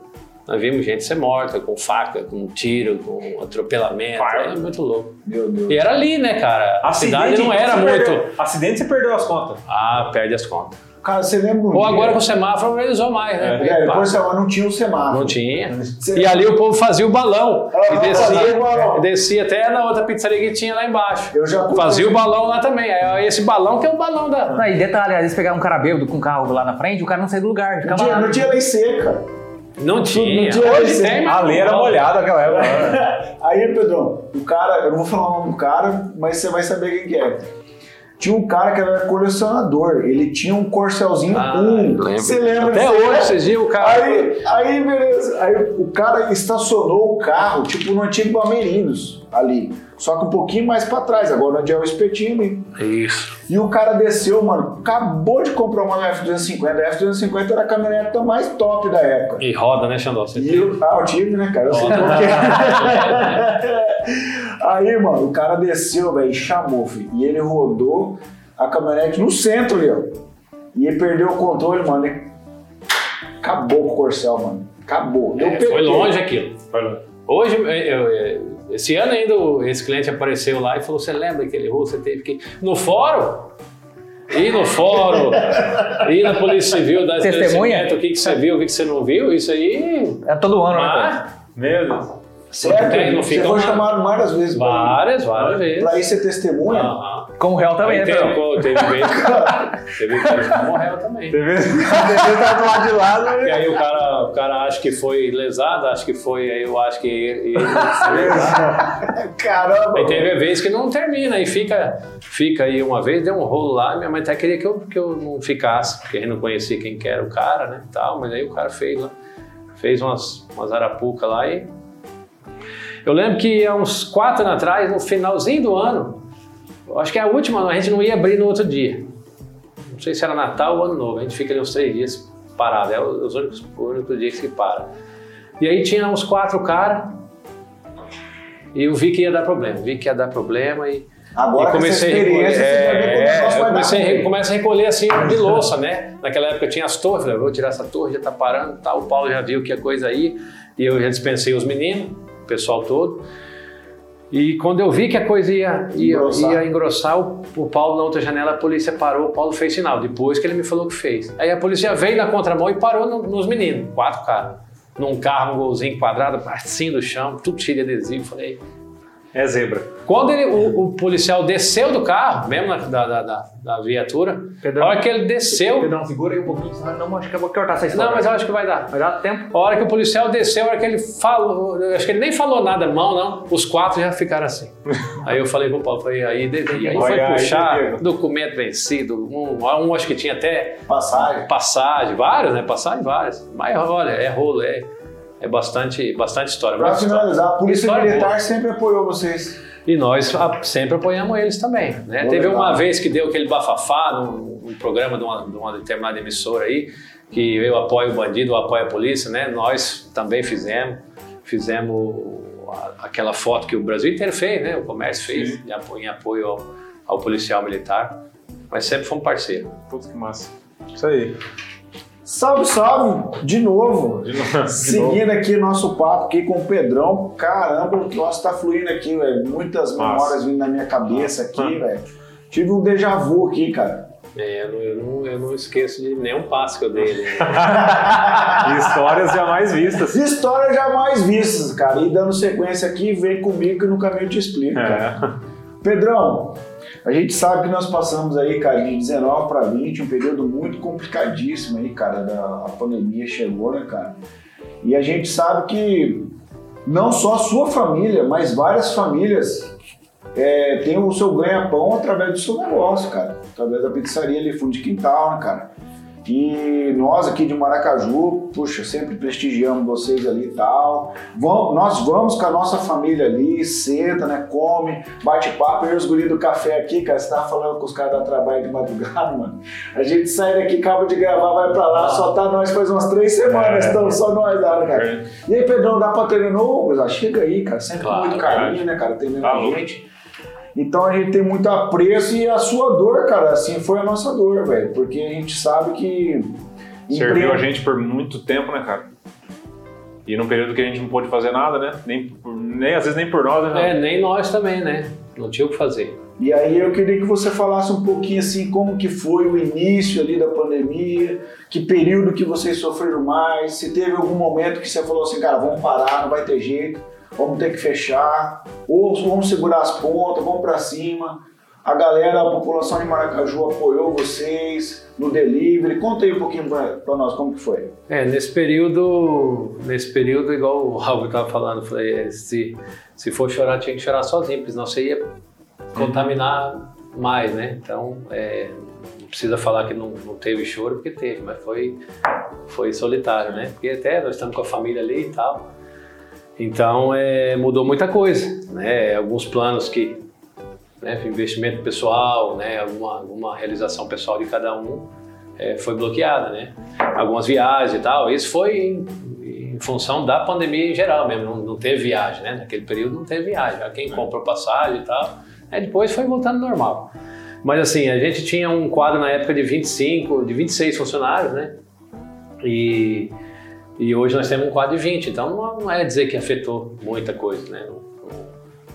Nós vimos gente ser morta com faca, com tiro, com atropelamento. Pai. É muito louco. Meu Deus. E era ali, né, cara? A cidade não era muito. perdeu- acidente você perdeu as contas. Ah, perde as contas. Cara, você lembra um Ou dia- agora com o semáforo organizou mais, né? É, Porque, É, pá, depois agora não tinha o semáforo. Não tinha. E ali o povo fazia o balão. Ah, e descia, balão. e descia até na outra pizzaria que tinha lá embaixo. Eu já Fazia o balão lá também. Aí esse balão que é o balão da. Não, e detalhe, às vezes pegar um cara bêbado com um carro lá na frente, o cara não sai do lugar. Não tinha, não tinha lei seca. Não tinha. tinha Hoje esse- tem, mas. A lei era não. molhada naquela época. Aí, Pedrão, o cara, eu não vou falar o nome do cara, mas você vai saber quem que é. Tinha um cara que era colecionador, ele tinha um Corcelzinho Ah, 1. lembro. Você lembra Até hoje, vocês viram o cara. Aí, aí, beleza. Aí o cara estacionou o carro, tipo, no antigo Bamerindos, ali. Só que um pouquinho mais pra trás, agora onde é o espetinho ali. Isso. E o cara desceu, mano, acabou de comprar uma F-250. A F-250 era a caminhonete mais top da época. E roda, né, Xandó? Você E eu, ah, eu tive, né, cara? Eu sei qual que é. Aí, mano, o cara desceu, velho, e chamou, filho. E ele rodou a caminhonete no centro ali, ó. E ele perdeu o controle, mano. E acabou com o Corcel, mano. Acabou. Deu É, foi longe aquilo. Hoje, eu- eu- esse ano ainda, esse cliente apareceu lá e falou: Você lembra aquele rolo? Você teve que. No fórum? Ir no fórum, ir na Polícia Civil, dar Testemunha? o que, que você viu, o que, que você não viu, isso aí. É todo ano, né? cara? Ah, Meu Deus. Certo? Tem, não Você foi uma- chamado várias vezes. várias, várias vezes. Pra ir ser testemunha. Aham. Como réu também, né, teve, pô, teve vez, teve vez que morreu também. Teve tá do lado de lá, né? E aí o cara, o cara acha que foi lesado, acha que foi, aí eu acho que ele ele. Caramba. Aí teve vez que não termina, aí fica, fica aí uma vez, deu um rolo lá, minha mãe até queria que eu, que eu não ficasse, porque a gente não conhecia quem que era o cara, né, e tal, mas aí o cara fez lá, fez umas, umas arapuca lá e... Eu lembro que há uns quatro anos atrás, no finalzinho do ano, acho que é a última, a gente não ia abrir no outro dia. Não sei se era Natal ou Ano Novo, a gente fica ali uns três dias parado, é os únicos, o único dia que se para. E aí tinha uns quatro caras, e eu vi que ia dar problema, vi que ia dar problema e, Agora e comecei a recolher. É, comecei a, recolher assim de louça, né? Naquela época tinha as torres, falei, vou tirar essa torre, já tá parando, tá. O Paulo já viu que a coisa aí, e eu já dispensei os meninos, pessoal todo. E quando eu vi que a coisa ia, ia, Engrossar. ia engrossar, o, o Paulo na outra janela, a polícia parou, o Paulo fez sinal, depois que ele me falou que fez. Aí a polícia veio na contramão e parou no- nos meninos, quatro caras. Num carro, um golzinho quadrado, assim do chão, tudo cheio de adesivo. Falei, É zebra. Quando ele, o, o policial desceu do carro, mesmo na, da, da, da, viatura, a hora que ele desceu. Pedrão, segura aí um pouquinho, senão não, acho que eu vou cortar essa história. Não, mas eu acho que vai dar. Vai dar tempo? A hora que o policial desceu, a hora que ele falou, acho que ele nem falou nada, mão, não. Os quatro já ficaram assim. aí eu falei pro Paulo, falei, aí, e aí foi aí, puxar documento vencido. Um, um acho que tinha até Passagem. passagem, vários, né? Passagem várias. Mas olha, é rolo, é, é bastante, bastante história. Pra muita história. finalizar, a Polícia História Militar boa. sempre apoiou vocês. E nós a- sempre apoiamos eles também. Né? Teve legal. uma vez que deu aquele bafafá num, num programa de uma, de uma determinada emissora aí, que eu apoio o bandido, eu apoio a polícia, né? Nós também fizemos, fizemos a- aquela foto que o Brasil inteiro fez, né? O comércio fez de apoio, em apoio ao, ao policial militar. Mas sempre fomos parceiros. Putz, que massa. Isso aí. Salve, salve! De novo. De novo. de novo. Seguindo aqui nosso papo aqui com o Pedrão. Caramba, o troço tá fluindo aqui, velho. Muitas Massa. memórias vindo na minha cabeça aqui, Hum. velho. Tive um déjà vu aqui, cara. É, eu, não, eu, não, eu não esqueço de nenhum passo que eu dei. Né? Histórias jamais vistas. Histórias jamais vistas, cara. E dando sequência aqui, vem comigo que no caminho eu te explico, cara. É. Pedrão, a gente sabe que nós passamos aí, cara, de 19 para 20, um período muito complicadíssimo aí, cara, da a pandemia chegou, né, cara? E a gente sabe que não só a sua família, mas várias famílias é, têm o seu ganha-pão através do seu negócio, cara. Através da pizzaria ali, fundo de quintal, né, cara? E nós aqui de Maracaju, puxa, sempre prestigiamos vocês ali e tal. Vamos- nós vamos com a nossa família ali, senta, né? Come, bate papo. Eu e os do café aqui, cara, você tava falando com os caras da trabalho de madrugada, mano. A gente sai daqui, acaba de gravar, vai pra lá, só tá nós faz umas três semanas, É. estamos só nós lá, né, cara. E aí, Pedrão, dá pra novo? Ah, Chega aí, cara, sempre com Claro, muito carinho, né, cara? Tem Tá a louco. gente. Então a gente tem muito apreço e a sua dor, cara, assim foi a nossa dor, velho. Porque a gente sabe que. Serviu empre- a gente por muito tempo, né, cara? E num período que a gente não pôde fazer nada, né? Nem, por- nem às vezes nem por nós, né? É, nem nós também, né? Não tinha o que fazer. E aí eu queria que você falasse um pouquinho assim como que foi o início ali da pandemia, que período que vocês sofreram mais, se teve algum momento que você falou assim, cara, vamos parar, não vai ter jeito, vamos ter que fechar, ou vamos segurar as pontas, vamos pra cima. A galera, a população de Maracaju apoiou vocês no delivery. Conta aí um pouquinho pra nós como que foi. É, nesse período, nesse período, igual o Raul estava falando, falei, é, se, se for chorar, tinha que chorar sozinho, porque senão você ia contaminar mais, né? Então, é, não precisa falar que não, não teve choro, porque teve, mas foi, foi solitário, né? Porque até nós estamos com a família ali e tal. Então, é, mudou muita coisa, né? Alguns planos que, né, investimento pessoal, né, alguma, alguma realização pessoal de cada um, é, foi bloqueada, né? Algumas viagens e tal. Isso foi em, em função da pandemia em geral mesmo. Não, não teve viagem, né? Naquele período não teve viagem. Quem comprou passagem e tal. Aí depois foi voltando normal. Mas assim, a gente tinha um quadro na época de 25, de 26 funcionários, né? E, e hoje nós temos um quadro de 20. Então não, é dizer que afetou muita coisa, né?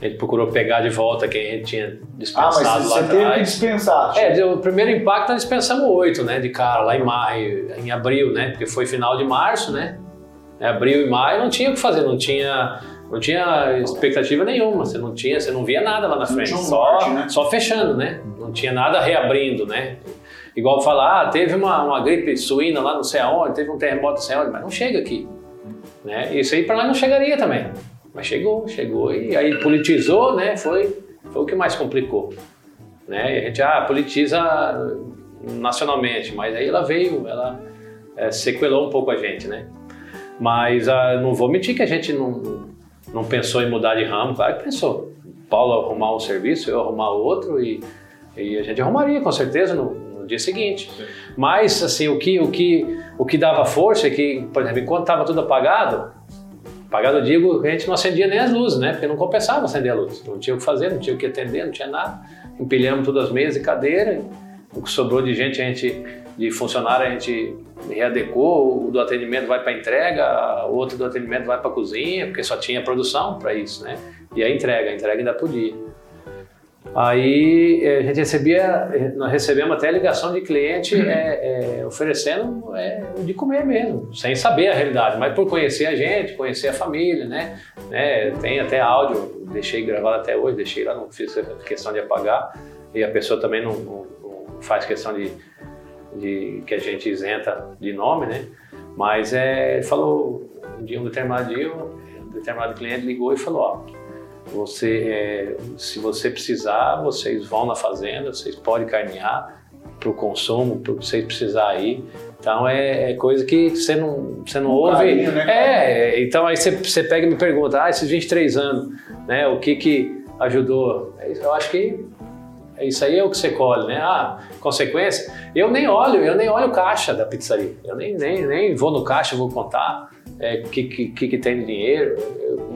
A gente procurou pegar de volta quem a gente tinha Ah, dispensado mas lá você teve que dispensar. É, o primeiro impacto nós dispensamos oito, né, de cara, lá em maio, em abril, né, porque foi final de março, né, É, abril e maio não tinha o que fazer, não tinha, não tinha expectativa nenhuma, você não tinha, você não via nada lá na frente, só, né? só fechando, né, não tinha nada reabrindo, né, igual falar, ah, teve uma, uma gripe suína lá não sei aonde, teve um terremoto não sei aonde, mas não chega aqui, né, isso aí para nós não chegaria também, mas chegou, chegou e aí politizou, né, foi, foi o que mais complicou né? E a gente ah, politiza nacionalmente, mas aí ela veio, ela é, sequelou um pouco a gente, né? Mas ah, não vou mentir que a gente não, não pensou em mudar de ramo, claro que pensou. Paulo arrumar um serviço, eu arrumar outro e, e a gente arrumaria com certeza no, no dia seguinte. Mas assim, o que, o, que, o que dava força é que, por exemplo, enquanto estava tudo apagado, apagado eu digo a gente não acendia nem as luzes, né? Porque não compensava acender a luz. Não tinha o que fazer, não tinha o que atender, não tinha nada. Empilhamos todas as mesas e cadeiras. O que sobrou de gente, a gente, de funcionário, a gente readecou. O do atendimento vai para entrega, o outro do atendimento vai para cozinha, porque só tinha produção para isso, né? E a entrega, a entrega ainda podia. Aí eh, a gente recebia, nós recebemos até ligação de cliente é, é, oferecendo é, de comer mesmo, sem saber a realidade, mas por conhecer a gente, conhecer a família, né? né? Tem até áudio, deixei gravado até hoje, deixei lá, não fiz questão de apagar, e a pessoa também não, não, não faz questão de, de, que a gente isenta de nome, né? Mas é, ele falou, dia, um determinado dia, um determinado cliente ligou e falou, ó, você, é, se você precisar, vocês vão na fazenda, vocês podem carnear para o consumo, para vocês precisar aí. Então é, é, coisa que você não, você não um ouve. Carinho, né, é, então aí você, você pega e me pergunta, ah, esses 23 anos, né, o que que ajudou? Eu acho que é isso aí é o que você colhe, né? Ah, consequência. Eu nem olho, eu nem olho o caixa da pizzaria. Eu nem, nem, nem vou no caixa, vou contar o é, que, que, que, tem de dinheiro. Eu,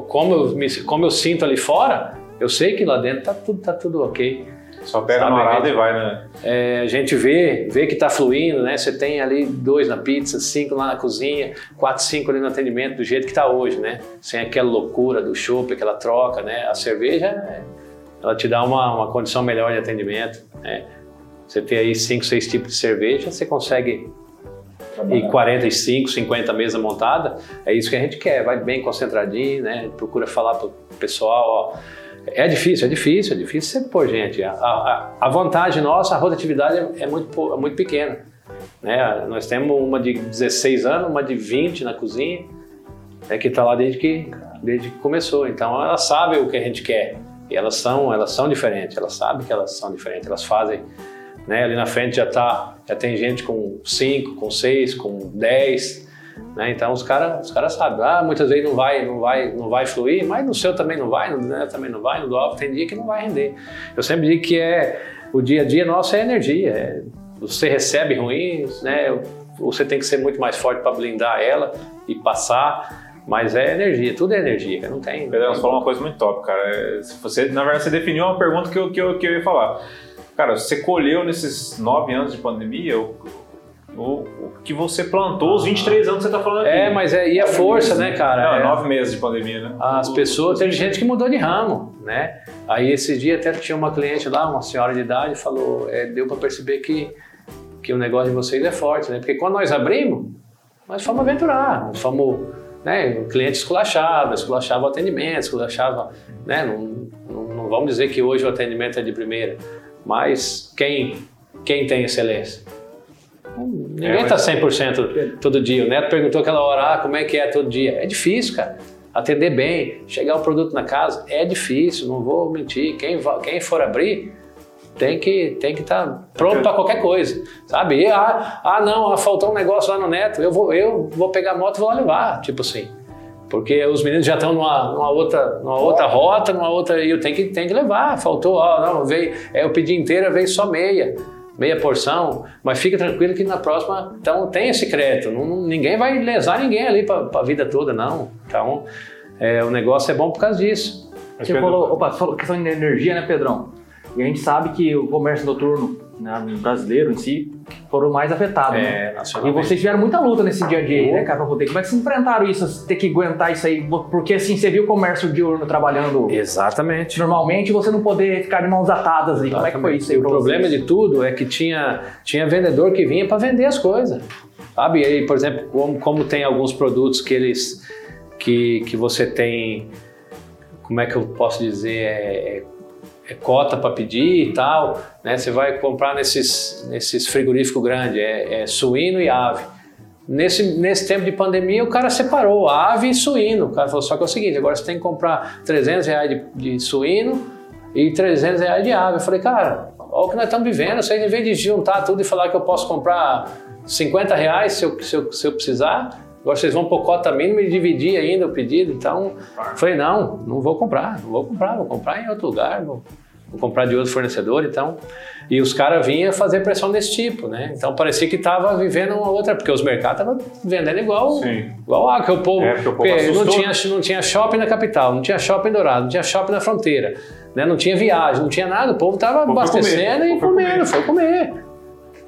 como eu, me, como eu sinto ali fora, eu sei que lá dentro tá tudo, tá tudo ok. Só pega Sabe, arada e vai, né? É, a gente vê, vê que está fluindo, né? Você tem ali dois na pizza, cinco lá na cozinha, quatro, cinco ali no atendimento, do jeito que está hoje, né? Sem aquela loucura do chopp, aquela troca, né? A cerveja, ela te dá uma, uma condição melhor de atendimento, né? Você tem aí cinco, seis tipos de cerveja, você consegue e 45, 50 mesas montadas, é isso que a gente quer, vai bem concentradinho, né? Procura falar pro pessoal, ó. É difícil, é difícil, é difícil sempre pôr gente. A, a, a vantagem nossa, a rotatividade é, é muito, é muito pequena. Né? Nós temos uma de 16 anos, uma de 20 na cozinha, é que está lá desde que, desde que começou. Então ela sabe o que a gente quer. E elas são, elas são diferentes, elas sabem que elas são diferentes, elas fazem né? Ali na frente já tá, já tem gente com 5, com 6, com 10, né? Então os caras, os cara sabem, ah, muitas vezes não vai, não vai, não vai fluir, mas no seu também não vai, no meu também não vai, no do Alvo tem dia que não vai render. Eu sempre digo que é o dia a dia nosso é energia, é, você recebe ruins, né? Você tem que ser muito mais forte para blindar ela e passar. Mas é energia, tudo é energia, não tem. Pedro, você falou uma coisa muito top, cara. É, você, na verdade, você definiu uma pergunta que eu, que eu, que eu ia falar. Cara, você colheu nesses nove anos de pandemia o, o, o que você plantou, os 23 anos que você está falando aqui. É, mas é, e a força, né, cara? Não, é, nove meses de pandemia, né? As pessoas, teve gente que mudou de ramo, né? Aí esse dia até tinha uma cliente lá, uma senhora de idade, falou, é, deu para perceber que, que o negócio de vocês é forte, né? Porque quando nós abrimos, nós fomos aventurar, nós fomos, né, o cliente esculachava, esculachava o atendimento, esculachava, né? Não, não, não vamos dizer que hoje o atendimento é de primeira, mas quem, quem tem excelência? Ninguém está 100% todo dia. O Neto perguntou aquela hora, ah, como é que é todo dia? É difícil, cara. Atender bem, chegar o produto na casa, é difícil, não vou mentir. Quem, quem for abrir, tem que tem que estar tá pronto para qualquer coisa, sabe? E, ah, ah, não, ah, faltou um negócio lá no Neto, eu vou, eu vou pegar a moto e vou lá levar, tipo assim. Porque os meninos já estão numa, numa, outra, numa outra rota, numa outra. E eu tenho que, tenho que levar. Faltou, ó, não, veio, é, eu pedi inteira, veio só meia. Meia porção, mas fica tranquilo que na próxima. Então tem esse crédito. Não, ninguém vai lesar ninguém ali para a vida toda, não. Então é, o negócio é bom por causa disso. Você falou, opa, falou questão de energia, né, Pedrão? E a gente sabe que o comércio noturno né, brasileiro em si foram mais afetados. É, né? E vocês tiveram muita luta nesse dia a dia aí, né, cara, pra poder. Como é que vocês enfrentaram isso? Ter que aguentar isso aí? Porque assim, você viu o comércio diurno trabalhando. Exatamente. Normalmente você não poder ficar de mãos atadas ali. Exatamente. Como é que foi isso aí? O problema vocês? de tudo é que tinha, tinha vendedor que vinha para vender as coisas. Sabe? E aí, por exemplo, como, como tem alguns produtos que eles. que, que você tem. Como é que eu posso dizer? É, é cota para pedir e tal, né? Você vai comprar nesses, nesses frigoríficos grandes, é, é, suíno e ave. Nesse, nesse tempo de pandemia, o cara separou ave e suíno. O cara falou, só que é o seguinte, agora você tem que comprar 300 reais de, de suíno e 300 reais de ave. Eu falei, cara, olha o que nós estamos vivendo. Vocês, em vez de juntar tudo e falar que eu posso comprar 50 reais se eu, se eu, se eu precisar, Agora vocês vão por cota mínima e dividir ainda o pedido. Então, falei, não, não vou comprar, não vou comprar, vou comprar em outro lugar, vou, vou comprar de outro fornecedor. Então, e os caras vinham fazer pressão desse tipo, né? Então parecia que estava vivendo uma outra, porque os mercados estavam vendendo igual, Sim. igual ah, que o povo, é, o povo não tinha não tinha shopping na capital, não tinha shopping dourado, não tinha shopping na fronteira, né? Não tinha viagem, não tinha nada. O povo estava abastecendo comer, e comendo, foi comer.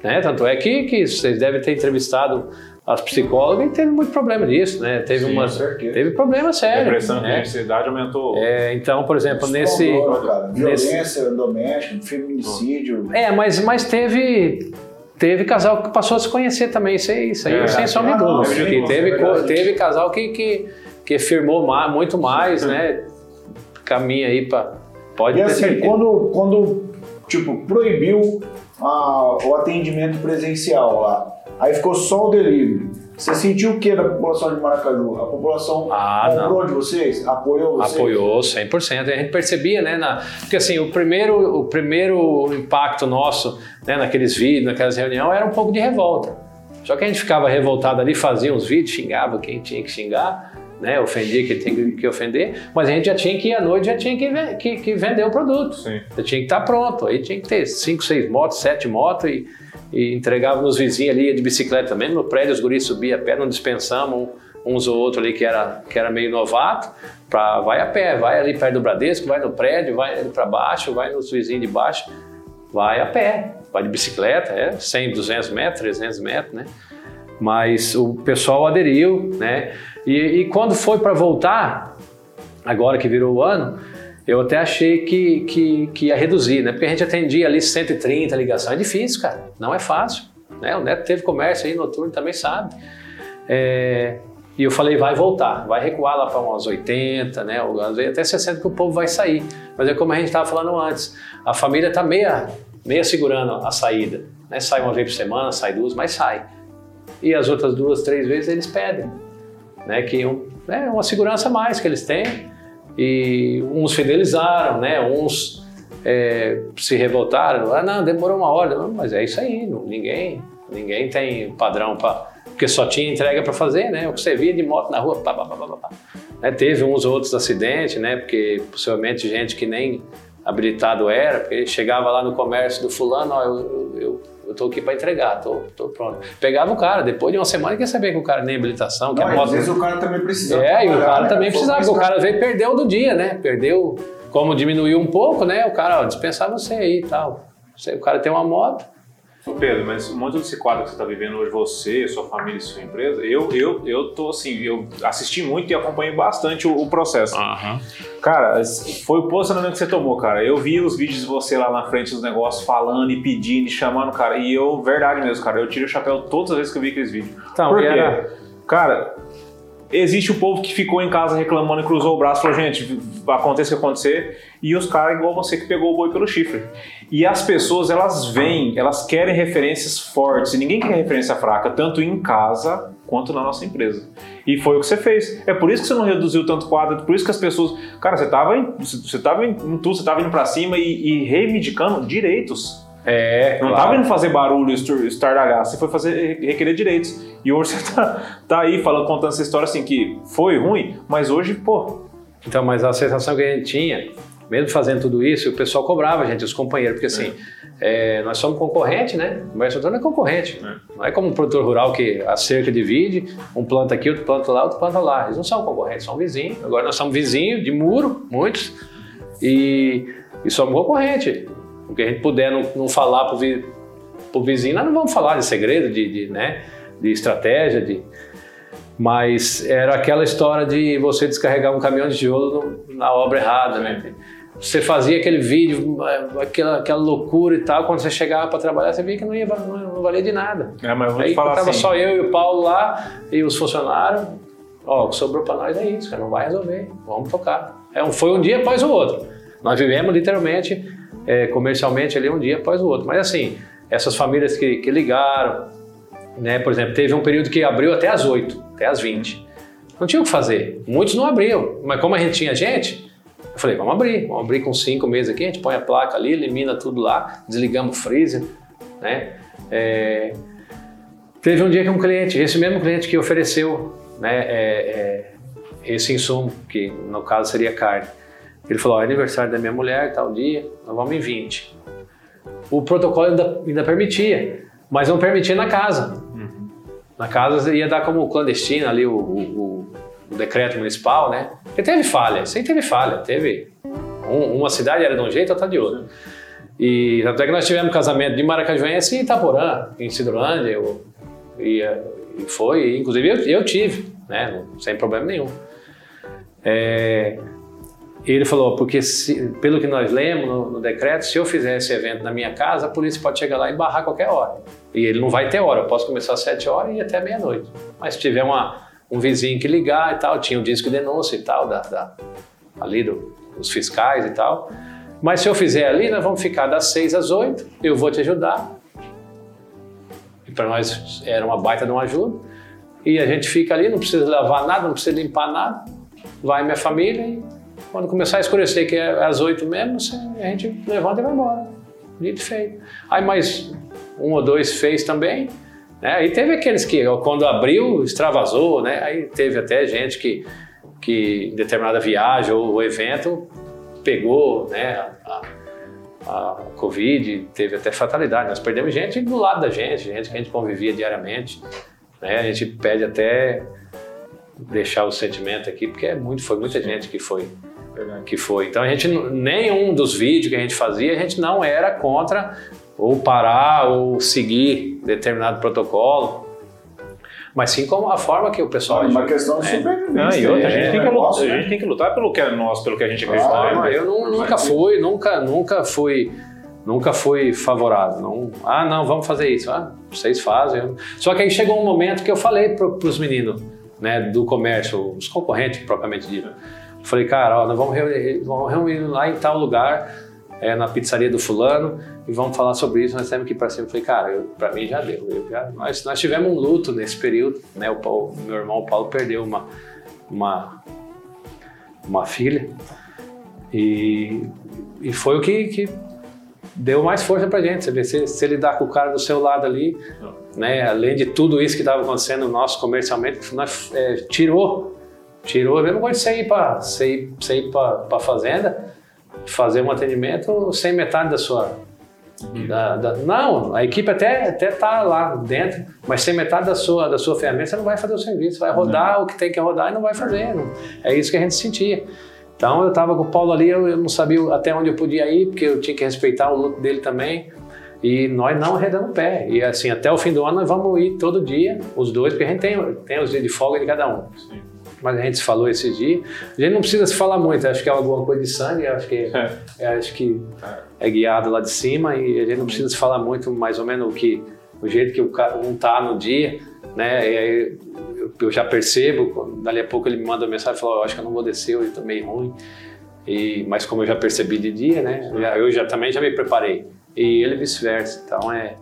Né? Tanto é que, que vocês devem ter entrevistado as psicólogas e teve muito problema disso, né? Teve, Sim, uma, teve problema sério. Depressão né? e ansiedade aumentou. É, então, por exemplo, nesse, cara. Violência nesse... doméstica, feminicídio. É, mas, mas teve teve casal que passou a se conhecer também, isso aí, isso aí é, sem sombra de dúvida. Teve, é teve casal que, que, que firmou mais, muito mais, né? Caminha aí para pode e ter assim, certeza. quando quando tipo proibiu a, o atendimento presencial lá, aí ficou só o delivery. Você sentiu o que da população de Maracaju? A população ah, comprou não. de vocês? Apoiou vocês? Apoiou 100%. A gente percebia, né? Na, porque assim, o primeiro, o primeiro impacto nosso né, naqueles vídeos, naquelas reuniões, era um pouco de revolta. Só que a gente ficava revoltado ali, fazia uns vídeos, xingava quem tinha que xingar, né? ofendia quem tinha que ofender, mas a gente já tinha que ir à noite, já tinha que, que, que vender o produto. Sim. Já tinha que estar pronto. Aí tinha que ter cinco, seis motos, sete motos e e entregava nos vizinhos ali de bicicleta também. No prédio os guris subiam a pé, não dispensamos uns ou outro ali que era, que era meio novato, pra, vai a pé, vai ali perto do Bradesco, vai no prédio, vai ali para baixo, vai nos vizinhos de baixo, vai a pé, vai de bicicleta, é 100, 200 metros, 300 metros, né? Mas o pessoal aderiu, né? E, e quando foi para voltar, agora que virou o ano, eu até achei que, que, que, ia reduzir, né? Porque a gente atendia ali 130 ligações. É difícil, cara. Não é fácil. Né? O Neto teve comércio aí noturno, também sabe. É... E eu falei, vai voltar, vai recuar lá para umas 80, né? Até 60 que o povo vai sair. Mas é como a gente estava falando antes, a família está meia, meia segurando a saída. Né? Sai uma vez por semana, sai duas, mas sai. E as outras duas, três vezes eles pedem. Né? Que um, é uma segurança a mais que eles têm e uns fidelizaram, né? Uns é, se revoltaram. Ah, não, demorou uma hora. Não, mas é isso aí, não, ninguém, ninguém tem padrão para porque só tinha entrega para fazer, né? O que você via de moto na rua, pá, pá, pá, pá, pá. Né? Teve uns outros acidentes, né? Porque possivelmente gente que nem habilitado era, porque chegava lá no comércio do fulano, ó, eu, eu, eu eu tô aqui para entregar, tô, tô pronto. Pegava o cara, depois de uma semana, quer saber que o cara nem habilitação, não, moto... Às vezes o cara também precisava. É, e o cara né? também precisava, porque o cara veio perdeu do dia, né? Perdeu, como diminuiu um pouco, né? O cara, ó, dispensar você aí e tal. O cara tem uma moto, Pedro, mas um monte desse quadro que você está vivendo hoje, você, sua família e sua empresa, eu, eu, eu tô assim, eu assisti muito e acompanhei bastante o, o processo. Uhum. Cara, foi o posicionamento que você tomou, cara. Eu vi os vídeos de você lá na frente dos negócios, falando e pedindo e chamando, cara. E eu, verdade mesmo, cara, eu tiro o chapéu todas as vezes que eu vi aqueles vídeos. Então, Por quê? Era... Cara, existe o povo que ficou em casa reclamando e cruzou o braço e falou, gente, aconteça o que acontecer, e os caras igual você que pegou o boi pelo chifre. E as pessoas, elas vêm, elas querem referências fortes, e ninguém quer referência fraca, tanto em casa quanto na nossa empresa. E foi o que você fez. É por isso que você não reduziu tanto quadro, por isso que as pessoas... Cara, você estava em, você tava em tudo, você estava indo para cima e, e reivindicando direitos é, não claro. tá vindo fazer barulho, estardalhar, você foi fazer requerer direitos. E hoje você tá, tá aí falando, contando essa história assim que foi ruim, mas hoje, pô. Então, mas a sensação que a gente tinha, mesmo fazendo tudo isso, o pessoal cobrava a gente, os companheiros, porque assim, é. É, nós somos concorrente, né? O não é concorrente. É. Não é como um produtor rural que a cerca divide, um planta aqui, outro planta lá, outro planta lá. Eles não são concorrentes, são vizinhos. Agora nós somos vizinhos de muro, muitos, e, e somos concorrente. O que a gente puder não, não falar para o vizinho, nós não vamos falar de segredo, de, de, né, de estratégia, de... mas era aquela história de você descarregar um caminhão de tijolo na obra errada, né? Você fazia aquele vídeo, aquela, aquela loucura e tal, quando você chegava para trabalhar, você via que não ia não, valia de nada. É, mas vou Aí falar tava assim. só eu e o Paulo lá e os funcionários, ó, o que sobrou para nós é isso, cara, não vai resolver, vamos tocar. É um, foi um dia após o outro. Nós vivemos literalmente é, comercialmente ali um dia após o outro. Mas assim, essas famílias que, que ligaram, né? Por exemplo, teve um período que abriu até às 8, até às 20. Não tinha o que fazer. Muitos não abriam, mas como a gente tinha gente, eu falei, vamos abrir, vamos abrir com cinco meses aqui, a gente põe a placa ali, elimina tudo lá, desligamos o freezer, né? É... Teve um dia que um cliente, esse mesmo cliente que ofereceu né, é, é, esse insumo, que no caso seria carne, ele falou: é aniversário da minha mulher, tal dia, nós vamos em 20. O protocolo ainda, ainda permitia, mas não permitia na casa. Uhum. Na casa ia dar como clandestino ali o, o, o, decreto municipal, né? Porque teve falha, sempre teve falha. Teve um, uma cidade era de um jeito, outra de outro. E até que nós tivemos casamento de Maracajuense e Itaporã, em Cidrolândia, eu, e, e foi, inclusive eu, eu tive, né? Sem problema nenhum. É, ele falou, porque se, pelo que nós lemos no, no, decreto, se eu fizer esse evento na minha casa, a polícia pode chegar lá e barrar qualquer hora. E ele não vai ter hora, eu posso começar às 7 horas e ir até meia-noite. Mas se tiver uma, um vizinho que ligar e tal, tinha um disco de denúncia e tal, da, da ali do, dos fiscais e tal. Mas se eu fizer ali, nós vamos ficar das 6 às 8, eu vou te ajudar. E para nós era uma baita de uma ajuda. E a gente fica ali, não precisa lavar nada, não precisa limpar nada. Vai minha família e quando começar a escurecer, que é às 8 mesmo, a gente levanta e vai embora. Dito feito. Aí mais um ou dois fez também. Né? Aí teve aqueles que, quando abriu, extravasou, né? Aí teve até gente que, que em determinada viagem ou evento pegou né, a, a Covid, teve até fatalidade. Nós perdemos gente do lado da gente, gente que a gente convivia diariamente. Né? A gente pede até deixar o sentimento aqui, porque é muito, foi muita gente que foi. Que foi. Então a gente, nenhum dos vídeos que a gente fazia, a gente não era contra ou parar ou seguir determinado protocolo mas sim como a forma que o pessoal. É uma questão de sobrevivência. e outra, a, gente tem que lutar, a gente tem que lutar pelo que é nosso, pelo que a gente acredita. Ah, eu não, nunca fui, nunca, nunca fui. Nunca fui favorável. Não, ah, não, vamos fazer isso. Ah, vocês fazem. Só que aí chegou um momento que eu falei para os meninos né, do comércio, os concorrentes propriamente dito. Falei, cara, ó, nós vamos reunir, vamos reunir lá em tal lugar, é, na pizzaria do fulano, e vamos falar sobre isso, nós temos que ir para cima. Eu falei, cara, para mim já deu. Já, nós, nós tivemos um luto nesse período, né? O Paulo, meu irmão Paulo perdeu uma, uma, uma filha, e, e foi o que, que deu mais força pra gente. Você vê, se, se ele dá com o cara do seu lado ali, né? Além de tudo isso que estava acontecendo nosso comercialmente, nós, é, tirou, tirou. Eu não gosto de sair para sair, sair para fazenda, fazer um atendimento sem metade da sua. Da, da, não, a equipe até até tá lá dentro, mas sem metade da sua da sua ferramenta você não vai fazer o serviço, vai rodar o que tem que rodar e não vai fazer. Não. É isso que a gente sentia. Então eu estava com o Paulo ali, eu, eu, não sabia até onde eu podia ir, porque eu tinha que respeitar o luto dele também. E nós não arredamos o pé. E assim, até o fim do ano nós vamos ir todo dia, os dois, porque a gente tem, tem os dias de folga de cada um. Sim mas a gente se falou esses dias. A gente não precisa se falar muito, acho que é alguma coisa de sangue, acho que, é. é, acho que é guiado lá de cima e a gente não precisa se falar muito, mais ou menos o que o jeito que o cara um tá no dia, né? E aí eu, já percebo, dali a pouco ele me manda uma mensagem e fala, oh, acho que eu não vou descer, eu tô meio ruim. E, mas como eu já percebi de dia, né? Eu já, eu já também já me preparei. E ele vice-versa. Então é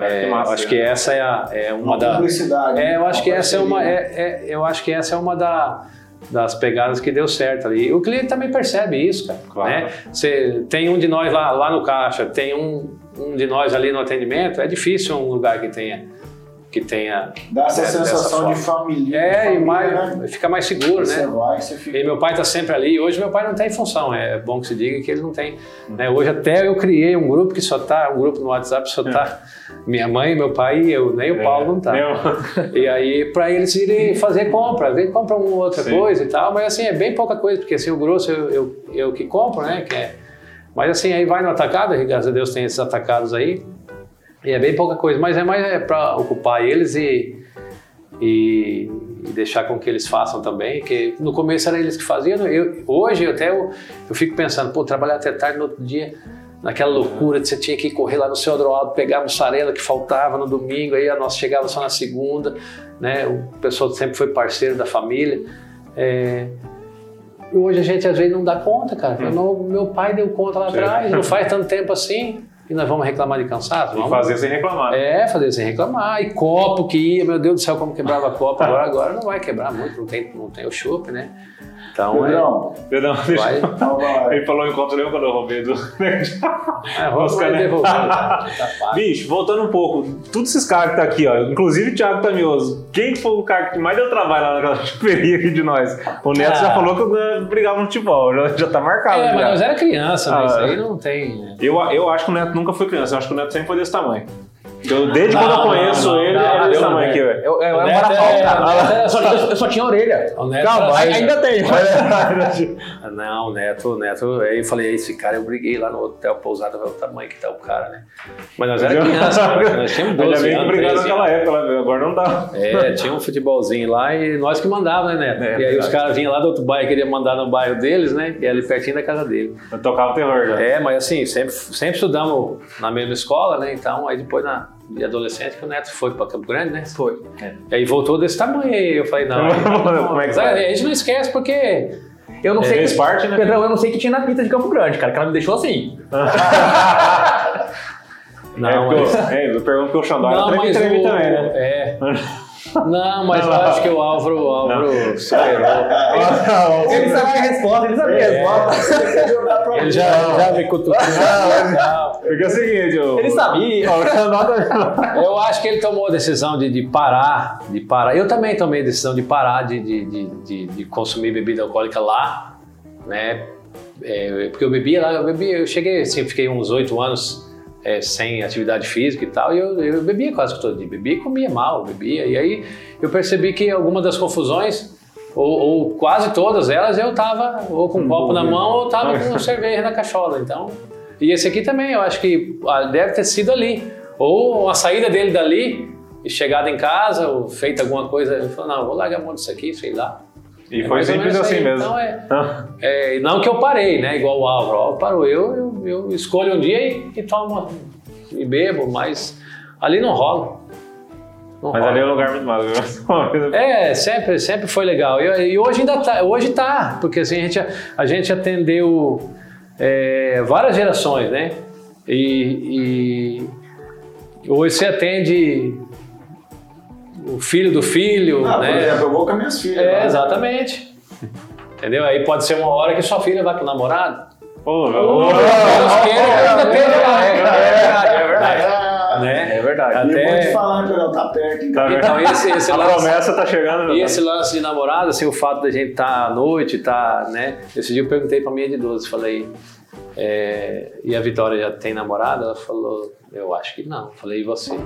é, eu acho que essa é, a, é uma, uma da. Publicidade. É, eu acho que essa é uma. É, é, eu acho que essa é uma da, das pegadas que deu certo ali. O cliente também percebe isso, cara. Claro. Né? Você tem um de nós lá, lá no caixa, tem um, um de nós ali no atendimento. É difícil um lugar que tenha que tenha. Dá essa sensação de família. É, família, e mais, né? fica mais seguro, você né? Vai, você fica... E meu pai está sempre ali. Hoje meu pai não tem função, é bom que se diga que ele não tem. Né? Hoje até eu criei um grupo que só tá, um grupo no WhatsApp só tá minha mãe, meu pai e eu, nem o é, Paulo não tá. E aí para eles irem fazer compra, ver compra uma outra Sim. coisa e tal, mas assim é bem pouca coisa, porque assim o grosso eu, eu, eu que compro, né? Que é, mas assim aí vai no atacado, graças a Deus tem esses atacados aí. E é bem pouca coisa, mas é mais é para ocupar eles e, e, e, deixar com que eles façam também, que no começo era eles que faziam, eu, hoje eu até eu, eu fico pensando, pô, trabalhar até tarde no outro dia, naquela loucura de você tinha que correr lá no seu Adroaldo, pegar a mussarela que faltava no domingo, aí a nossa chegava só na segunda, né? O pessoal sempre foi parceiro da família. É... Hoje a gente às vezes não dá conta, cara. Hum. Meu pai deu conta lá atrás, não faz tanto tempo assim e nós vamos reclamar de cansaço? Vamos. E fazer sem reclamar. É, fazer sem reclamar. E copo que ia, meu Deus do céu, como quebrava copo. Agora, agora não vai quebrar muito, não tem, não tem o chope, né? Então, Pedrão, é... Pedrão, deixa vai. Então, vai. Ele falou enquanto lembra quando eu roubei do. é, Oscar, né? tá Bicho, voltando um pouco, todos esses caras que tá aqui, ó, inclusive o Thiago Tamioso, quem foi o cara que mais deu trabalho lá naquela chuperia aqui de nós? O Neto ah. já falou que eu brigava no futebol, já, já tá marcado. É, mas nós era criança, mas ah, aí não tem. Eu, eu acho que o Neto nunca foi criança, eu acho que o Neto sempre foi desse tamanho. Eu, desde quando eu conheço ele, é desse tamanho aqui, velho. Eu, eu, eu, era é- cara. é Eu só, eu só tinha orelha. O Neto Calma, era- ainda tem. Não, o Neto, o Neto, aí eu falei, esse cara, eu briguei lá no hotel pousada, olha o tamanho que tá o cara, né? Mas nós era criança, nós tínhamos 12 Ainda bem anos, 13 naquela anos. época, lá, agora não dá. É, tinha um futebolzinho lá e nós que mandávamos, né, Neto? É, e aí verdade. os caras vinham lá do outro bairro, queriam mandar no bairro deles, né? E ali pertinho da casa dele. Eu tocava o terror já. É, mas assim, sempre, sempre estudamos na mesma escola, né? Então, aí depois na, de adolescente que o Neto foi para Campo Grande, né? Foi. E aí voltou desse tamanho aí. Eu falei, não. Como é que vai? a gente não esquece porque Eu não sei fez que, parte, né? Pedrão, eu não sei que tinha na pista de Campo Grande, cara, que ela me deixou assim. Não, é, porque mas- eu, é, eu pergunto porque o Xandó era treme, treme também, né? É. Não, mas eu acho que o Álvaro, o Álvaro superou. Ele sabia a resposta, ele sabia a resposta. Ele já, já me cutucou. Não. Porque é o seguinte, o, Ele sabia. Eu acho que ele tomou a decisão de, de parar, de parar. Eu também tomei a decisão de parar de, de, de, de- de consumir bebida alcoólica lá, né? É, porque eu bebia lá, eu bebia, eu cheguei assim, fiquei uns oito anos é, sem atividade física e tal, e eu, eu bebia quase todo dia, bebia e comia mal, bebia. E aí eu percebi que alguma das confusões, ou, ou quase todas elas, eu tava ou com um copo na mão ou tava com cerveja na cachola. Então, e esse aqui também, eu acho que ah, deve ter sido ali. Ou a saída dele dali, e chegada em casa, ou feita alguma coisa, ele falou, não, vou largar a mão disso aqui, sei lá. E É foi simples assim aí. mesmo. Então é, é, não que eu parei, né? Igual o Álvaro. O Álvaro parou. Eu, eu, eu escolho um dia e, e tomo e bebo, mas ali não rola. Não Mas rola. ali é um lugar muito viu? É, sempre, sempre foi legal. E, e hoje ainda tá, hoje tá, porque assim, a gente, a gente atendeu é, várias gerações, né? E, e hoje você atende o filho do filho, Ah, por né? exemplo, eu vou com as minhas filhas. É, né? exatamente. Entendeu? Aí pode ser uma hora que sua filha vai pro namorado. Pô, Deus meu- queira que ainda esteja lá. É verdade, é verdade. É, Né? É verdade. E eu vou te Até... falar, Pedro, tá perto, Tá? Então, esse, esse A lance- promessa tá chegando. E esse lance de namorado, assim, o fato da gente estar tá à noite, tá, né? Esse dia eu perguntei pra minha de 12, falei, é, e a Vitória já tem namorada? Ela falou, eu acho que não. Falei, e você?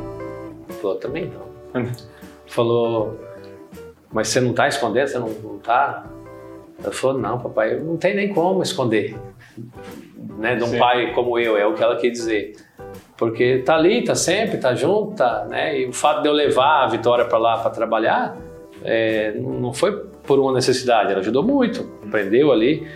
Falou, também não. Falou, mas você não tá escondendo? Você não, não tá? Ela falou, não, papai, não tem nem como esconder. Né, de um Sim. pai como eu, é o que ela quis dizer. Porque tá ali, tá sempre, tá junto, tá, né? E o fato de eu levar a Vitória para lá para trabalhar, é, não foi por uma necessidade, ela ajudou muito, aprendeu ali,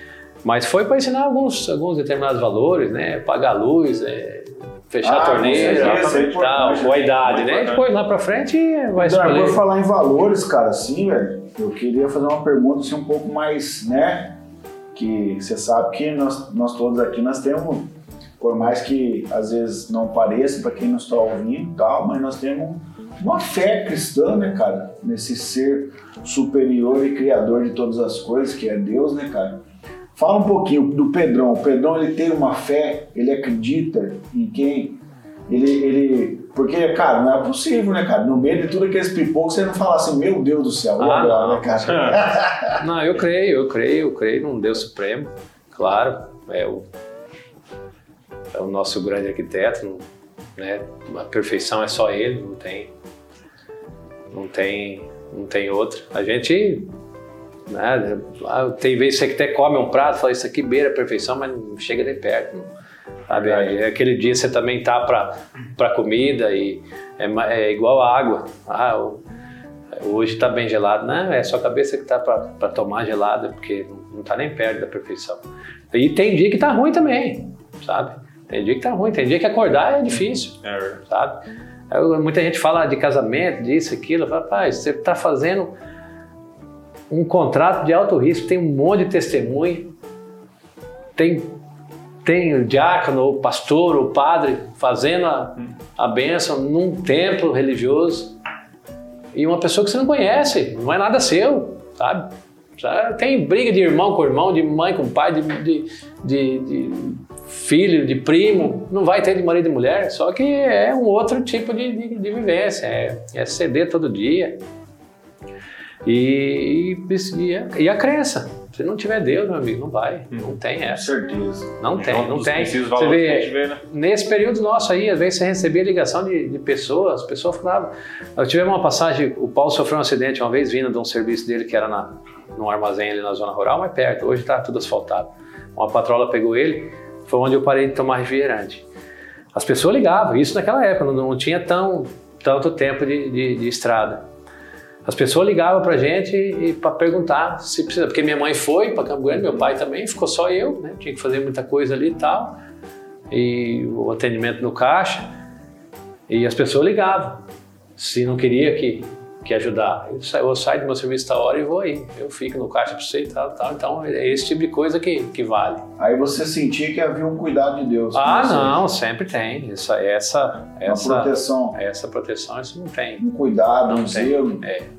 mas foi para ensinar alguns, alguns determinados valores, né? Pagar a luz, é, fechar Ah, torneira, é tal, importante, com a idade, muito né? importante. Depois lá para frente vai Pedro, escolher. por falar em valores, cara, assim, velho, eu queria fazer uma pergunta assim, um pouco mais, né? Que você sabe que nós, nós todos aqui nós temos, por mais que às vezes não pareça para quem nos está ouvindo e tal, mas nós temos uma fé cristã, né, cara? Nesse ser superior e criador de todas as coisas, que é Deus, né, cara? Fala um pouquinho do Pedrão. O Pedrão ele tem uma fé, ele acredita em quem ele, ele. Porque, cara, não é possível, né, cara? No meio de tudo aqueles pipocos, você não fala assim, meu Deus do céu, Ah, agora, não. né, cara? Não, eu creio, eu creio, eu creio num Deus Supremo, claro, é o, é o nosso grande arquiteto, né? A perfeição é só ele, não tem, não tem, não tem outro. A gente, né? ah, Tem vezes que você até come um prato, fala isso aqui beira a perfeição, mas não chega nem perto. Sabe? Aí, aquele dia você também tá para para comida e é, é igual a água. Ah, Hoje está bem gelado. Não, é só a cabeça que está para tomar gelada, porque não está nem perto da perfeição. E tem dia que está ruim também, sabe? Tem dia que está ruim, tem dia que acordar é difícil, É sabe? Muita gente fala de casamento, disso, aquilo. Fala, Rapaz, você está fazendo um contrato de alto risco, tem um monte de testemunho, tem, tem o diácono, o pastor, o padre fazendo a, a bênção num templo religioso e uma pessoa que você não conhece, não é nada seu, sabe? Tem briga de irmão com irmão, de mãe com pai, de, de, de- de filho, de primo, não vai ter de marido e mulher, só que é um outro tipo de, de, de vivência, é, é ceder todo dia. E, e, e a- e a crença, Se não tiver Deus, meu amigo, não vai. Hum. Não tem essa. Com certeza. Não tem, não tem. Você vê, vê né? nesse período nosso aí, às vezes você recebia ligação de, de pessoas, pessoas falavam. Eu tive uma passagem, o Paulo sofreu um acidente uma vez vindo de um serviço dele que era na, num armazém ali na zona rural, mais perto. Hoje está tudo asfaltado. Uma patrola pegou ele, foi onde eu parei de tomar refrigerante. As pessoas ligavam, isso naquela época, não, não tinha tão, tanto tempo de, de, de estrada. As pessoas ligavam pra gente e, para perguntar se precisa, porque minha mãe foi para Campo Grande, meu pai também, ficou só eu, né? Tinha que fazer muita coisa ali e tal. E o atendimento no caixa. E as pessoas ligavam se não queria que que ajudar. Eu saio, do meu serviço da hora e vou aí. Eu fico no caixa para você e tal, tal. Então é esse tipo de coisa que, que vale. Aí você sentia que havia um cuidado de Deus. Ah, não, sempre tem. Essa, essa, essa proteção. Essa proteção, isso não tem. Um cuidado, não um zelo. É.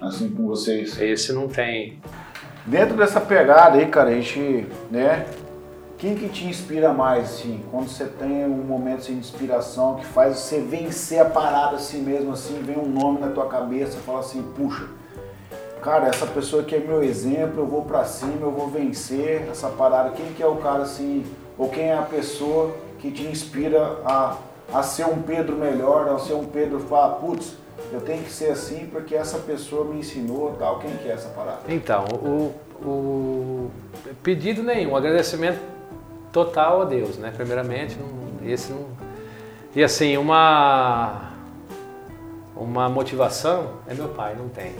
Assim com vocês. Esse não tem. Dentro dessa pegada aí, cara, a gente, né? Quem que te inspira mais, assim, quando você tem um momento assim, de inspiração que faz você vencer a parada assim mesmo, assim, vem um nome na tua cabeça, fala assim, puxa, cara, essa pessoa que é meu exemplo, eu vou para cima, eu vou vencer essa parada. Quem que é o cara assim, ou quem é a pessoa que te inspira a, a ser um Pedro melhor, a ser um Pedro fala, putz, eu tenho que ser assim porque essa pessoa me ensinou tal. Quem que é essa parada? Então, o, o pedido nenhum, agradecimento total a Deus, né? Primeiramente, não, esse não. E assim, uma uma motivação é meu pai, não tem.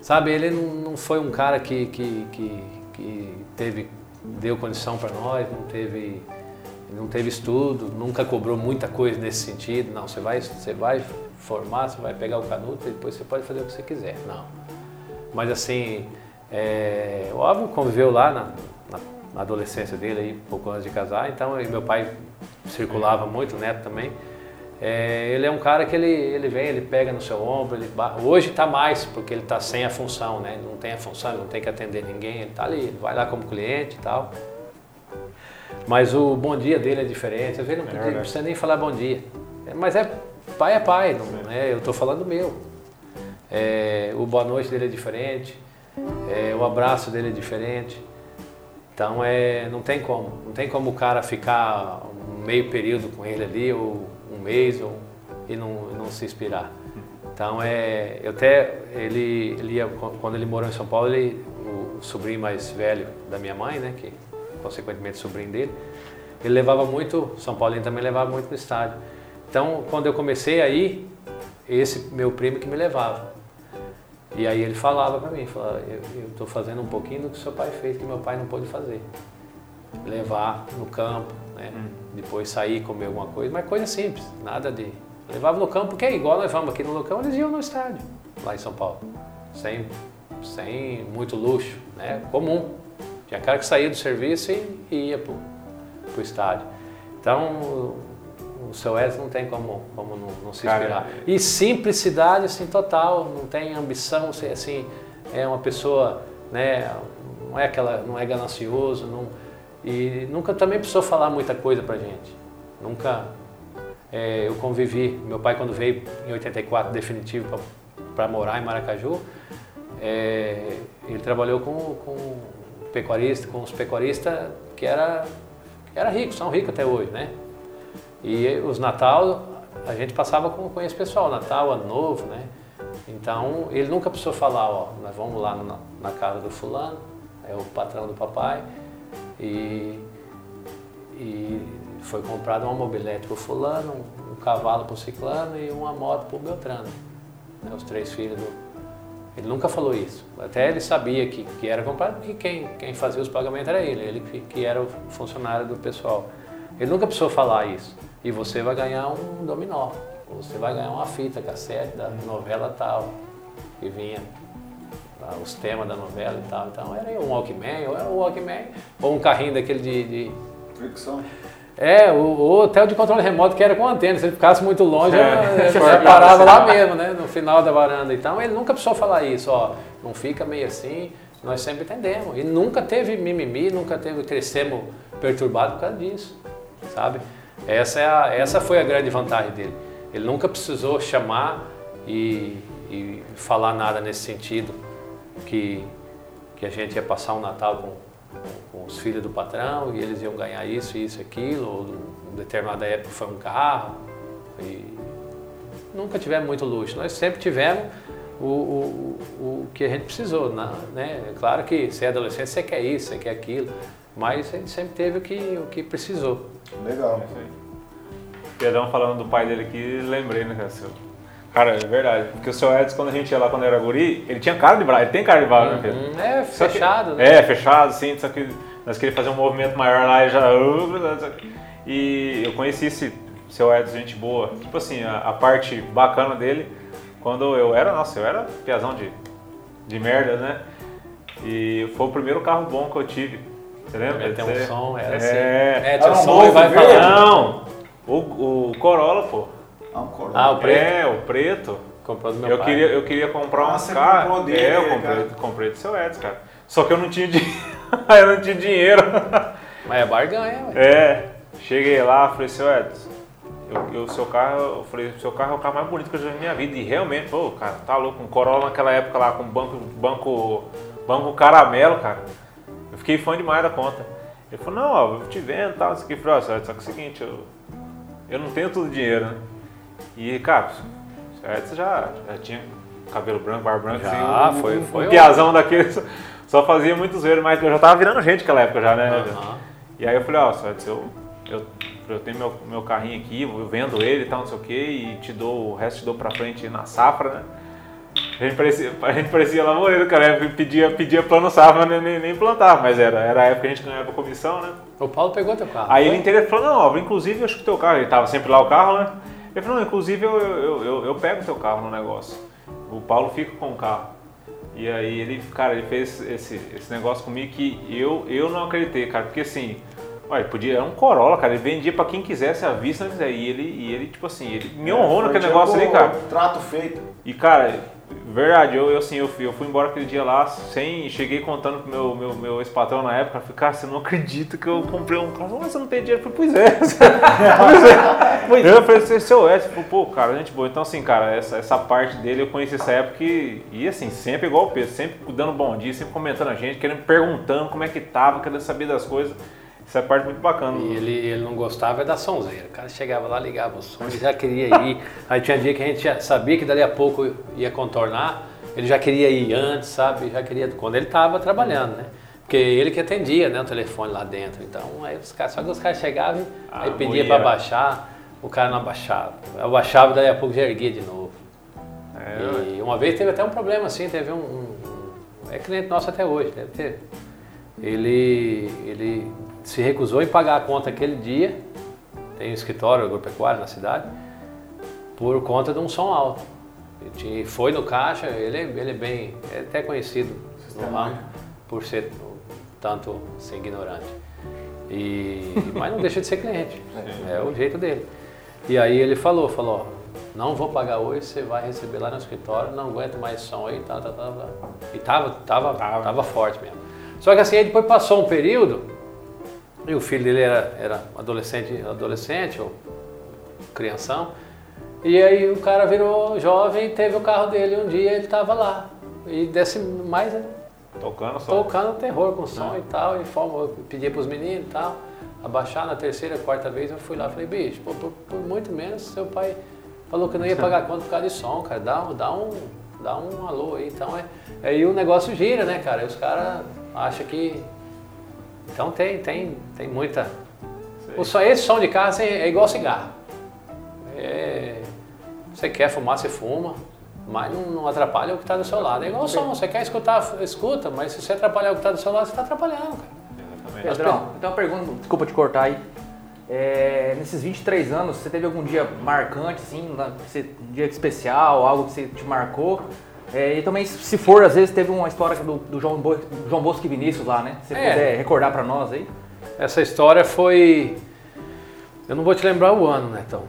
Sabe, ele não, não foi um cara que, que, que, que teve deu condição para nós, não teve não teve estudo, nunca cobrou muita coisa nesse sentido. Não, você vai você vai formar, você vai pegar o canuto e depois você pode fazer o que você quiser. Não. Mas assim, é, óbvio, conviveu lá na, na na adolescência dele, aí, pouco antes de casar. Então, meu pai circulava muito, o neto também. É, ele é um cara que ele, ele vem, ele pega no seu ombro, ele hoje está mais, porque ele está sem a função, né? Ele não tem a função, ele não tem que atender ninguém, ele está ali, ele vai lá como cliente e tal. Mas o bom dia dele é diferente, às vezes não, é precisa nem falar bom dia. É, mas é pai é pai, não é? Eu estou falando meu. É, o boa noite dele é diferente, é, o abraço dele é diferente. Então é, não tem como, não tem como o cara ficar um meio período com ele ali, ou um mês, ou, e não, não se inspirar. Então é, eu até, ele, ele quando ele morou em São Paulo, ele, o sobrinho mais velho da minha mãe, né, que consequentemente sobrinho dele, ele levava muito, São Paulo também levava muito no estádio. Então quando eu comecei aí, esse meu primo que me levava. E aí ele falava para mim, falava, eu estou fazendo um pouquinho do que seu pai fez, que meu pai não pôde fazer. Levar no campo, né? Hum. depois sair, comer alguma coisa, mas coisa simples, nada de... Levava no campo, porque é igual nós vamos aqui no Locão, eles iam no estádio, lá em São Paulo. Sem, sem muito luxo, né? comum. Tinha cara que saía do serviço e, e ia para o estádio. Então, o seu Edson não tem como, como não, não se inspirar. Cara, e simplicidade, assim, total, não tem ambição, assim, é uma pessoa, né, não é aquela, não é ganancioso, não, e nunca também precisou falar muita coisa pra gente. Nunca, é, eu convivi, meu pai quando veio em 84 definitivo para morar em Maracaju, é, ele trabalhou com, com pecuarista, com os pecuaristas que era, que era rico, são ricos até hoje, né? E os Natal a gente passava com, com esse pessoal, Natal, Ano Novo, né? Então ele nunca precisou falar, ó, nós vamos lá na, na casa do fulano, é o patrão do papai, e, e foi comprado uma mobilete para o fulano, um, um cavalo para o ciclano e uma moto para o Beltrano. Né, os três filhos do. Ele nunca falou isso. Até ele sabia que, que era comprado porque quem, quem fazia os pagamentos era ele, ele que, que era o funcionário do pessoal. Ele nunca precisou falar isso e você vai ganhar um dominó. Você vai ganhar uma fita cassete da novela tal, que vinha os temas da novela e tal. Então era um Walkman, ou um Walkman, ou um carrinho daquele de. de... É, o, o, hotel de controle remoto que era com antena. Se ele ficasse muito longe, é, parava lá mesmo, né? No final da varanda. Então ele nunca precisou falar isso, ó, não fica meio assim, nós sempre entendemos. E nunca teve mimimi, nunca teve, crescemos perturbado por causa disso, sabe? Essa, é a, essa foi a grande vantagem dele. Ele nunca precisou chamar e, e falar nada nesse sentido que, que a gente ia passar um Natal com, com, os filhos do patrão e eles iam ganhar isso, isso, aquilo, ou em determinada época foi um carro. E nunca tivemos muito luxo, nós sempre tivemos o, o, o que a gente precisou. Né? É claro que você é adolescente, você quer isso, você quer aquilo, mas a gente sempre teve o que, o que precisou. Legal. Pedrão falando do pai dele aqui, lembrei, né, cara? Cara, é verdade. Porque o seu Edson, quando a gente ia lá quando era guri, ele tinha cara de bravo, ele tem cara de bravo, né, Pedro? Uhum, é, fechado, que, né? É, fechado, sim, só que nós queríamos fazer um movimento maior lá e já. E eu conheci esse seu Edson, gente boa. Tipo assim, a, a, parte bacana dele, quando eu era, nossa, eu era piazão de, de merda, né? E foi o primeiro carro bom que eu tive. Você lembra? Tem um som, era é, assim. É, tinha um som e vai falar. Não! O, o Corolla, pô. Ah, um Corolla. Ah, o preto? É, o preto. Comprou do meu eu pai. Queria, eu queria comprar Ah, um você carro. comprou dele, é, eu comprei, cara? comprei do seu Edson, cara. Só que eu não tinha dinheiro. eu não tinha dinheiro. Mas é barganha, ué. É, cheguei lá, falei, seu Edson, eu, o seu carro, eu falei, o seu carro é o carro mais bonito que eu já vi na minha vida. E realmente, pô, cara, tá louco, um Corolla naquela época lá, com banco, banco, banco caramelo, cara. Eu fiquei fã demais da conta. Ele falou, não, ó, eu te vendo e tal, isso aqui. Eu falei, ó, seu Edson, só que é o seguinte, eu, eu não tenho tudo dinheiro, né? E, cara, Edson já, já tinha cabelo branco, barba branca, Já, assim, um, foi- um, foi um piazão daquele, só, só fazia muitos zoeiros, mas eu já tava virando gente naquela época já, né? E aí eu falei, ó, Sérgio, eu, eu, eu tenho meu, meu carrinho aqui, eu vendo ele e tal, não sei o que, e te dou, o resto te dou pra frente na safra, né? A gente parecia, a gente parecia lavoeiro, cara, pedia, pedia plano safra, nem, nem, plantava, mas era, era a época que a gente ganhava comissão, né? O Paulo pegou teu carro. Aí foi? ele interessou, falou, não, ó, inclusive acho que o teu carro, ele tava sempre lá o carro, né? Ele falou, não, inclusive eu, eu, eu, eu pego o teu carro no negócio. O Paulo fica com o carro. E aí ele, cara, ele fez esse, esse negócio comigo que eu, eu não acreditei, cara, porque assim, olha, podia, era um Corolla, cara, ele vendia pra quem quisesse à vista, não quiser. E ele, e ele, tipo assim, ele me honrou Foi naquele negócio ali, cara. Trato feito. E cara, verdade, eu, eu assim, eu fui, eu fui embora aquele dia lá sem. Cheguei contando pro meu, meu, meu ex-patrão na época, falei, cara, você não acredita que eu comprei um carro, mas você não tem dinheiro? Eu falei, pois é. pois é. Eu falei, "Você- seu Edson, falei, pô, cara, gente boa. Então assim, cara, essa, essa parte dele eu conheci essa época e, e assim, sempre igual o Pedro, sempre dando bom dia, sempre comentando a gente, querendo perguntando como é que tava, querendo saber das coisas. Essa é parte muito bacana. E ele, ele não gostava da sonzeira. O cara chegava lá, ligava o som, ele já queria ir. Aí tinha dia que a gente já sabia que dali a pouco ia contornar, ele já queria ir antes, sabe? Já queria, quando ele estava trabalhando, né? Porque ele que atendia né, o telefone lá dentro. Então, aí os caras, só que os caras chegavam, Ah, aí pedia moía. para baixar, o cara não abaixava. Eu abaixava, daí a pouco já erguia de novo. É, E uma vez teve até um problema assim, teve um, um- um- é cliente nosso até hoje, deve ter. Ele, ele se recusou em pagar a conta aquele dia, tem um escritório agropecuário na cidade, por conta de um som alto. Tinha- foi no caixa, ele, é- ele é bem, é até conhecido no ramo por ser tanto ser ignorante. E, mas não deixa de ser cliente, é o jeito dele. E aí ele falou, falou, não vou pagar hoje, você vai receber lá no escritório, não aguento mais som aí, tá, tá, tá, tá. E tava, tava, tava forte mesmo. Só que assim, aí depois passou um período, e o filho dele era, era adolescente, adolescente ou crianção, e aí o cara virou jovem e teve o carro dele. Um dia ele tava lá. E desce mais tocando só. tocando terror com som e tal, e fomos, eu pedia pros meninos e tal, abaixar na terceira, quarta vez eu fui lá. E falei, bicho, pô, por, por muito menos seu pai falou que não ia pagar conta por causa de som, cara, dá, um- dá um, dá um alô aí, então é, aí o negócio gira, né, cara, e os caras acham que, então tem, tem, tem muita, o som, esse som de carro assim, é igual cigarro, é, você quer fumar, você fuma, mas não, não atrapalha o que está do seu lado. É igual o som, você quer escutar, escuta, mas se você atrapalhar o que está do seu lado, você está atrapalhando, cara. Exatamente. Pedrão, então uma pergunta, desculpa te cortar aí. É, nesses 23 anos, você teve algum dia marcante, assim, um dia especial, algo que você te marcou? É, e também, se for, às vezes teve uma história do, do João, Bo, João Bosco e Vinícius lá, né? Se você É. puder recordar pra nós aí. Essa história foi. Eu não vou te lembrar o ano, né, então.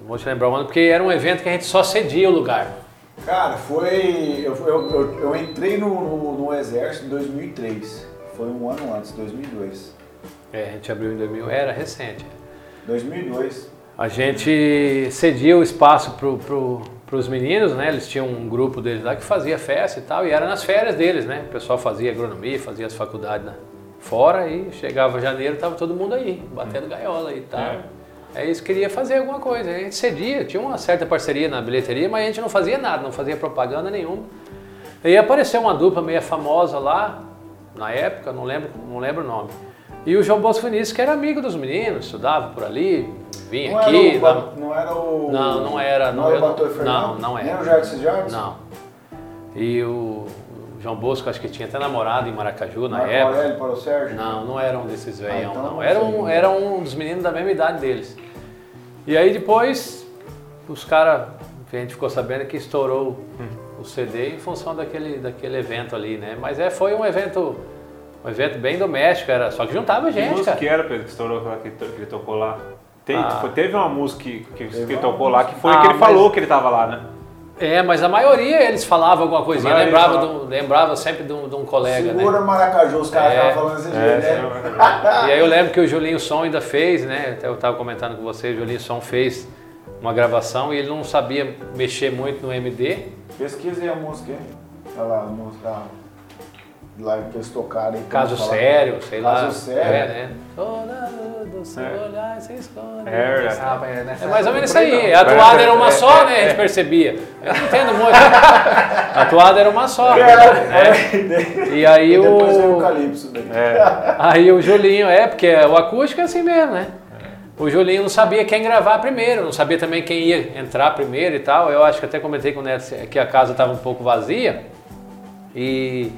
Não vou te lembrar o ano, porque era um evento que a gente só cedia o lugar. Cara, foi. Eu, eu, eu, eu entrei no, no, no exército em 2003. Foi um ano antes, 2002. É, a gente abriu em 2000, era recente. 2002. A gente cedia o espaço pro, pro, para os meninos, né? Eles tinham um grupo deles lá que fazia festa e tal, e era nas férias deles, né? O pessoal fazia agronomia, fazia as faculdades né? fora e chegava janeiro, tava todo mundo aí, batendo gaiola e tal. É. Aí eles queriam fazer alguma coisa, a gente cedia, tinha uma certa parceria na bilheteria, mas a gente não fazia nada, não fazia propaganda nenhuma. Aí apareceu uma dupla meio famosa lá, na época, não lembro, não lembro o nome. E o João Bosco Vinícius, que era amigo dos meninos, estudava por ali, vinha não aqui. Era o, não era o. Não, não era. Não, não era o Bator Fernando? Não, não era. Nem o Jardim Jardim? Não. E o João Bosco, acho que tinha até namorado em Maracaju na Marco época. Aurélio para o Sérgio? Não, não era um desses velhão, ah, então não. Era um, era um dos meninos da mesma idade deles. E aí depois, os caras, a gente ficou sabendo que estourou o CD em função daquele, daquele evento ali, né? Mas é, foi um evento um evento bem doméstico, era, só que juntava gente. Que música cara. que era, Pedro, que estourou que, ele tocou lá? Tem, ah. foi, teve uma música que, que, que ele tocou lá que foi ah, que ele mas... falou que ele tava lá, né? É, mas a maioria eles falavam alguma coisinha, lembrava, do, lembrava sempre de um, de um colega. Segura né? Maracaju, os caras é, falando assim, é, né? E aí eu lembro que o Julinho Som ainda fez, né? Até eu estava comentando com você, o Julinho Som fez uma gravação e ele não sabia mexer muito no MD. Pesquisei a música, hein? Olha lá, a música lá que eles tocaram. Caso sério, sei Caso lá. Caso sério. É, né? Toda do seu é. olhar se esconde. É, é. Ah, é, é mais ou menos isso aí. A atuada era uma só, né? A gente percebia. Eu não entendo muito. A atuada era uma só. É. E aí e depois o. o Calypso daí. É. Aí o Julinho, é, porque o acústico é assim mesmo, né? O Julinho não sabia quem gravar primeiro, não sabia também quem ia entrar primeiro e tal. Eu acho que até comentei com o Neto que a casa estava um pouco vazia. E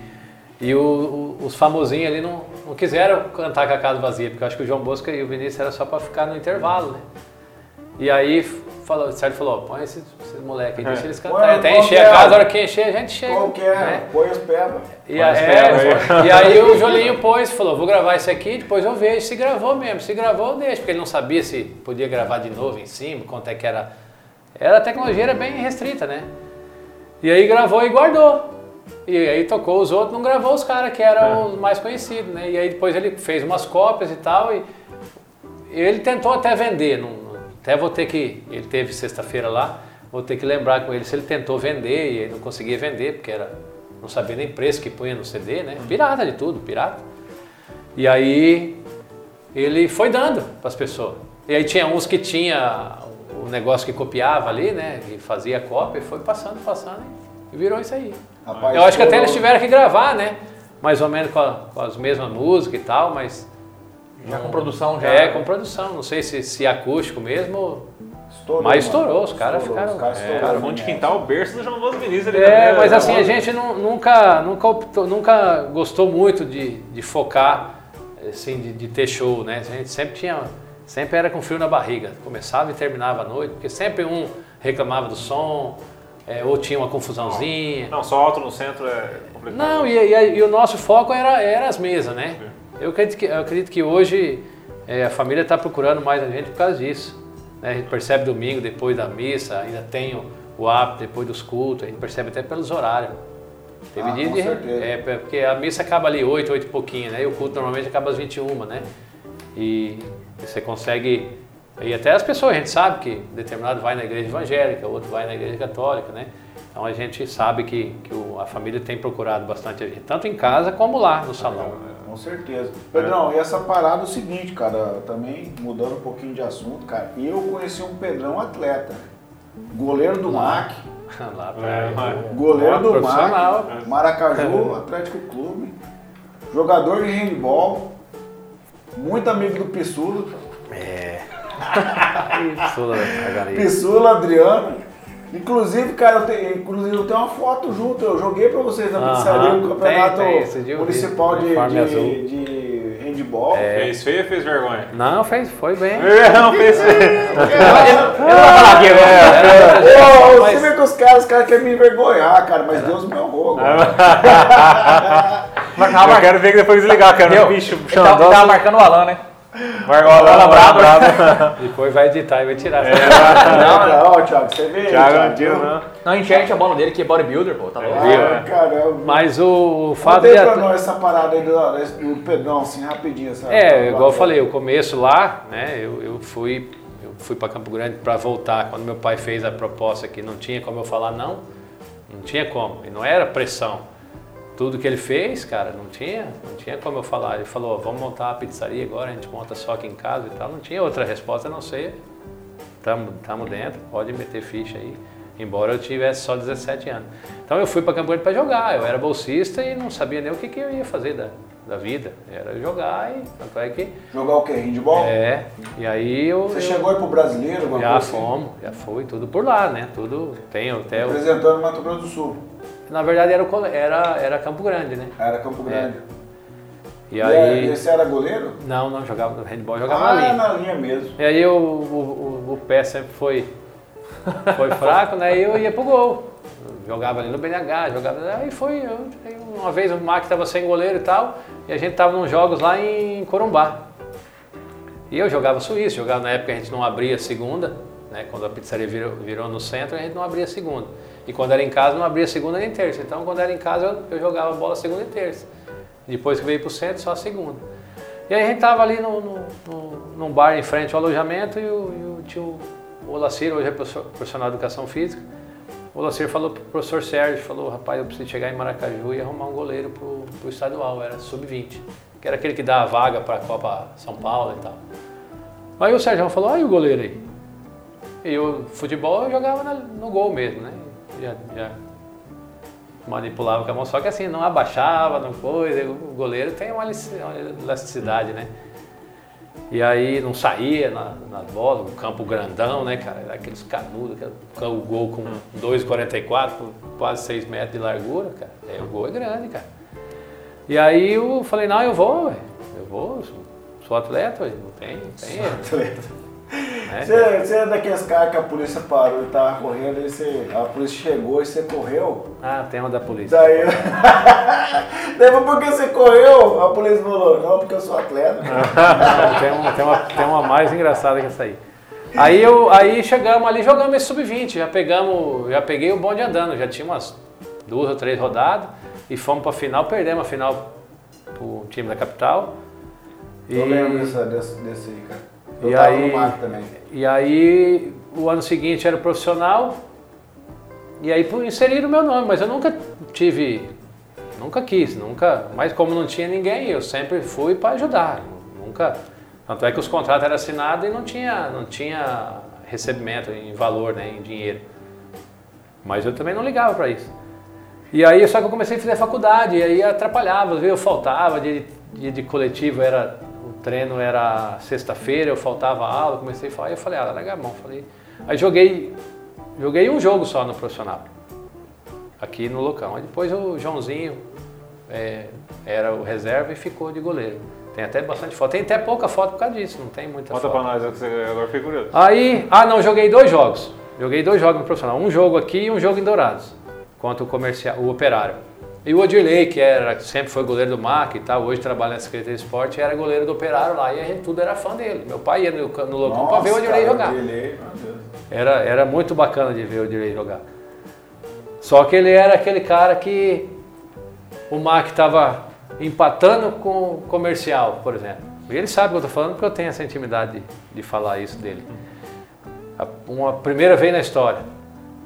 e o, o, os famosinhos ali não, não quiseram cantar com a casa vazia, porque eu acho que o João Bosco e o Vinícius era só para ficar no intervalo, né? E aí falou, o Sérgio falou, põe esses, esses moleques aí, deixa eles cantarem. Até encher a casa, a hora que encher a gente chega. Qual que é? Né? Põe os pebas. E, a, é, e aí o Jolinho pôs, falou, vou gravar isso aqui, depois eu vejo se gravou mesmo. Se gravou, eu deixo, porque ele não sabia se podia gravar de novo em cima, quanto é que era. Era, a tecnologia era bem restrita, né? E aí gravou e guardou. E aí tocou os outros, não gravou os caras que eram é. os mais conhecidos, né? E aí depois ele fez umas cópias e tal, e ele tentou até vender, não, até vou ter que, ele teve sexta-feira lá, vou ter que lembrar com ele se ele tentou vender e ele não conseguia vender, porque era, não sabia nem preço que punha no CD, né? Pirata de tudo, pirata. E aí ele foi dando para as pessoas. E aí tinha uns que tinha o negócio que copiava ali, né? E fazia cópia, e foi passando, passando, e virou isso aí. Rapaz, eu acho que até eles tiveram que gravar, né? Mais ou menos com, a, com as mesmas músicas e tal, mas. Já com produção já? É, com produção. Não sei se, se acústico mesmo. Estourou, mas estourou, os caras ficaram. Os caras é, cara, de quintal, o berço do João Bosco Vinícius ali. É, mas assim, a gente não, nunca, nunca, optou, nunca gostou muito de, de focar, assim, de, de ter show, né? A gente sempre tinha. Sempre era com frio na barriga. Começava e terminava a noite, porque sempre um reclamava do som, é, ou tinha uma confusãozinha. Não, só alto no centro é complicado. Não, e, e, e o nosso foco era, era as mesas, né? Eu acredito que, eu acredito que hoje é, a família está procurando mais a gente por causa disso. Né? A gente percebe domingo, depois da missa, ainda tem o, o hábito depois dos cultos, a gente percebe até pelos horários. Teve ah, dia de. É, porque a missa acaba ali 8, 8 e pouquinho, né? E o culto normalmente acaba às 21, né? E você consegue e até as pessoas, a gente sabe que determinado vai na igreja evangélica, outro vai na igreja católica, né? Então a gente sabe que, que o, a família tem procurado bastante a gente, tanto em casa como lá no salão. É, com certeza. Pedrão, e essa parada é o seguinte, cara, também mudando um pouquinho de assunto, cara, eu conheci um Pedrão atleta, goleiro do lá. MAC. Lá pra é, goleiro do MAC, Maracaju Atlético Clube, jogador de handball, muito amigo do Pissudo. É. Pissula, Pissula, Adriano. Inclusive, cara, eu tenho, inclusive eu tenho uma foto junto. Eu joguei pra vocês na pizzaria no campeonato tem, tem, municipal de, de, de, handball. É. Fez feio ou fez vergonha? Não, fez, foi bem. não, fez feio. Vai falar aqui, né? Você vê que os caras, os caras querem me envergonhar, cara, mas Deus me honrou agora. eu quero ver que depois desligar, cara. O bicho, ele tava marcando o Alan, né? Margola lá brabo, brabo. Depois vai editar e vai tirar. É, não, não, Thiago, você vê. Thiago, Thiago, não. Não enxerga a bola dele, que é bodybuilder, pô. Tá louco. Ah, caramba. Mas o, o fato de. pra nós essa parada aí do, do Pedrão, assim, rapidinho. Essa, é, igual eu falei, o começo lá, né, eu, eu fui eu fui para Campo Grande para voltar. Quando meu pai fez a proposta que não tinha como eu falar não, não tinha como. E não era pressão. Tudo que ele fez, cara, não tinha, não tinha como eu falar. Ele falou, vamos montar a pizzaria agora, a gente monta só aqui em casa e tal. Não tinha outra resposta a não ser, tamo, tamo dentro, pode meter ficha aí. Embora eu tivesse só 17 anos. Então eu fui para Campo Grande para jogar. Eu era bolsista e não sabia nem o que, que eu ia fazer da, da vida. Era jogar e tanto é que. Jogar o quê? Handball? É. E aí eu. Você eu, chegou aí pro brasileiro? Já fomos, já foi, tudo por lá, né? Tudo tem até. Representando o Mato Grosso do Sul. Na verdade era, era, era Campo Grande, né? Era Campo Grande. É. E, aí. E você era goleiro? Não, não, jogava handball, jogava ah, na linha. na linha mesmo. E aí o, o, o, o pé sempre foi, foi fraco, né? E eu ia pro gol. Jogava ali no BNH, jogava. Aí foi. Eu, uma vez o Mac estava sem goleiro e tal, e a gente tava nos jogos lá em Corumbá. E eu jogava suíço, jogava na época a gente não abria segunda, né? Quando a pizzaria virou, virou no centro, a gente não abria segunda. E quando era em casa, não abria segunda nem terça. Então, quando era em casa, eu, eu jogava bola segunda e terça. Depois que veio para o centro, só segunda. E aí a gente estava ali no, no, no, num bar em frente ao alojamento e o, e o tio Olacir, hoje é profissional de educação física, o Olacir falou para o professor Sérgio, falou, rapaz, eu preciso chegar em Maracaju e arrumar um goleiro para o estadual, era sub-20, que era aquele que dá a vaga para a Copa São Paulo e tal. Aí o Sérgio falou, olha o goleiro aí. E o futebol eu jogava no gol mesmo, né? Já, já manipulava com a mão, só que assim, não abaixava, não coisa, o goleiro tem uma elasticidade, né? E aí não saía na, na bola, um campo grandão, né, cara? Aqueles canudos, o gol com 2,44, quase 6 metros de largura, cara. É, o gol é grande, cara. E aí eu falei, não, eu vou, véio. eu vou, sou, sou atleta, véio. não tem, não tem. Sou atleta. É. Você, você é daqueles caras que a polícia parou e tava correndo, e você, a polícia chegou e você correu? Ah, tem uma da polícia. Daí, Daí porque você correu, a polícia falou, não, porque eu sou atleta. tem, uma, tem, uma, tem uma mais engraçada que essa aí. Aí, eu, aí chegamos ali, jogamos esse sub-20, já pegamos, já peguei o bonde andando, já tinha umas duas ou três rodadas e fomos para a final, perdemos a final pro time da capital. Eu e... lembro desse, desse, desse aí, cara. Eu e aí, E aí, o ano seguinte era profissional, e aí inseriram o meu nome, mas eu nunca tive, nunca quis, nunca, mas como não tinha ninguém, eu sempre fui para ajudar, nunca, tanto é que os contratos eram assinados e não tinha, não tinha recebimento em valor, né, em dinheiro, mas eu também não ligava para isso. E aí, só que eu comecei a fazer faculdade, e aí atrapalhava, eu faltava, de, de, de coletivo era treino era sexta-feira, eu faltava aula, comecei a falar, eu falei, ah, a mão, falei. Aí joguei, joguei um jogo só no profissional, aqui no local. Aí depois o Joãozinho é, era o reserva e ficou de goleiro. Tem até bastante foto, tem até pouca foto por causa disso, não tem muita Conta foto. Conta pra nós, você agora fiquei curioso. Aí, ah não, joguei dois jogos. Joguei dois jogos no profissional, um jogo aqui e um jogo em Dourados, contra o comercial, o operário. E o Odirley, que era, sempre foi goleiro do MAC e tal, hoje trabalha na Secretaria de Esporte, era goleiro do Operário lá e a gente tudo era fã dele. Meu pai ia no, no local para ver o Odirley jogar. era, era muito bacana de ver o Odirley jogar. Só que ele era aquele cara que o MAC estava empatando com o comercial, por exemplo. E ele sabe o que eu estou falando porque eu tenho essa intimidade de, de falar isso dele. Uma primeira vez na história.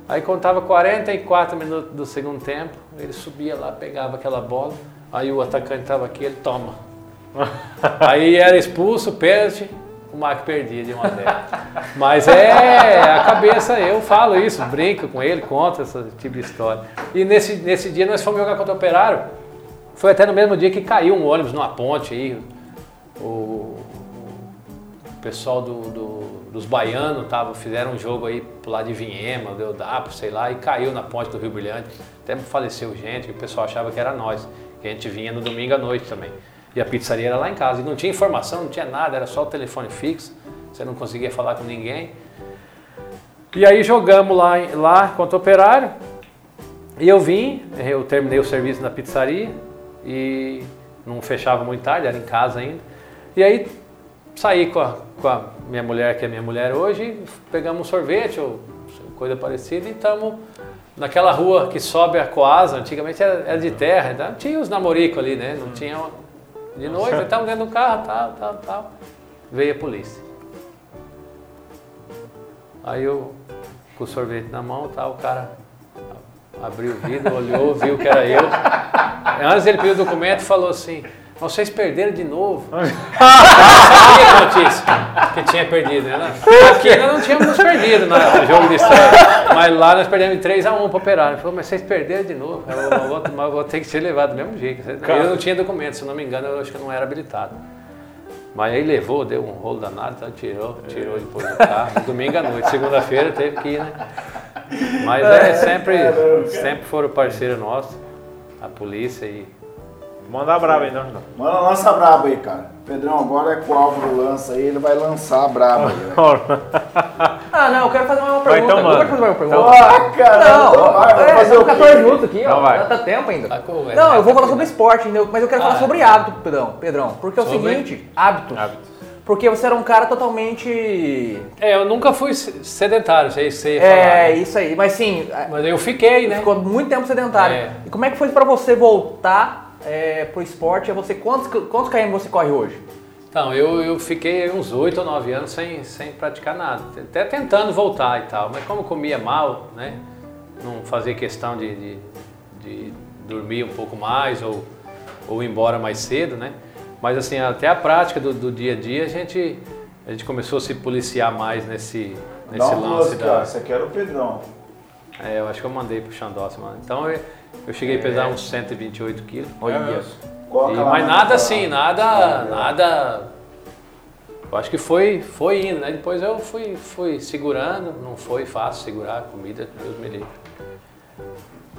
Aí contava 44 minutos do segundo tempo, ele subia lá, pegava aquela bola, aí o atacante estava aqui, ele toma. aí era expulso, pênalti, o Mac perdia de 1 a 0. Mas é a cabeça, eu falo isso, brinco com ele, conto esse tipo de história. E nesse, nesse dia nós fomos jogar contra o Operário, foi até no mesmo dia que caiu um ônibus numa ponte aí, o, pessoal do, do, dos baianos tava, fizeram um jogo aí pro lado de Vinhema, deu Dapo, sei lá, e caiu na ponte do Rio Brilhante. Até faleceu gente, o pessoal achava que era nós, que a gente vinha no domingo à noite também. E a pizzaria era lá em casa. E não tinha informação, não tinha nada, era só o telefone fixo, você não conseguia falar com ninguém. E aí jogamos lá, lá contra o operário. E eu vim, eu terminei o serviço na pizzaria e não fechava muito tarde, era em casa ainda. E aí saí com a, com a minha mulher, que é minha mulher hoje, pegamos um sorvete ou coisa parecida e estamos naquela rua que sobe a Coasa, antigamente era, era de terra, então tinha os namoricos ali, né? Não tinha. De noite, estamos dentro do carro, tal, tal, tal. Veio a polícia. Aí eu, com o sorvete na mão, tá, o cara abriu o vidro, olhou, viu que era eu. Antes ele pediu o documento e falou assim, vocês perderam de novo. Sabia a notícia que tinha perdido, né? Aqui nós não tínhamos perdido no jogo de estreia. Mas lá nós perdemos de 3 a 1 para operar. Ele falou, mas vocês perderam de novo. Eu, eu, vou, eu vou, ter que ser levado do mesmo jeito. Eu não tinha documento, se não me engano, eu acho que eu não era habilitado. Mas aí levou, deu um rolo danado, então tirou, tirou depois do carro. Domingo à noite, segunda-feira teve que ir, né? Mas é, sempre, sempre foram parceiro nosso, a polícia e Manda a braba aí, não, não. Manda lança a braba aí, cara. Pedrão, agora é com o Álvaro lança aí, ele vai lançar a braba aí. ah, não, eu quero fazer uma pergunta. Então, mano. Eu quero fazer uma pergunta. Ah, cara. Não, então vai, vai é, fazer o 14 minutos aqui, ó. Vai. Dá tempo ainda. Tá não, eu vou falar sobre esporte, entendeu? Mas eu quero ah, falar sobre hábito, Pedrão. Pedrão, porque é o sobre? seguinte, hábitos. Hábitos. Porque você era um cara totalmente. É, eu nunca fui sedentário, sei, sei falar. É, né? isso aí. Mas sim. Mas eu fiquei, né? Ficou muito tempo sedentário. É. E como é que foi para você voltar é, pro esporte é você. Quantos, quantos km você corre hoje? Então, eu, eu fiquei uns 8 ou 9 anos sem, sem praticar nada. Até tentando voltar e tal. Mas como comia mal, né? Não fazia questão de, de, de dormir um pouco mais ou, ou ir embora mais cedo, né? Mas assim, até a prática do, do dia a dia a gente, a gente começou a se policiar mais nesse, nesse Dá um lance. Cara, Você quer o Pedrão. É, eu acho que eu mandei pro Xandossi, mano. Então eu, eu cheguei a pesar uns 128 quilos. Olha é isso. mas nada assim, nada, nada. Eu acho que foi, foi indo, né? Depois eu fui, fui segurando, não foi fácil segurar a comida, Deus me livre.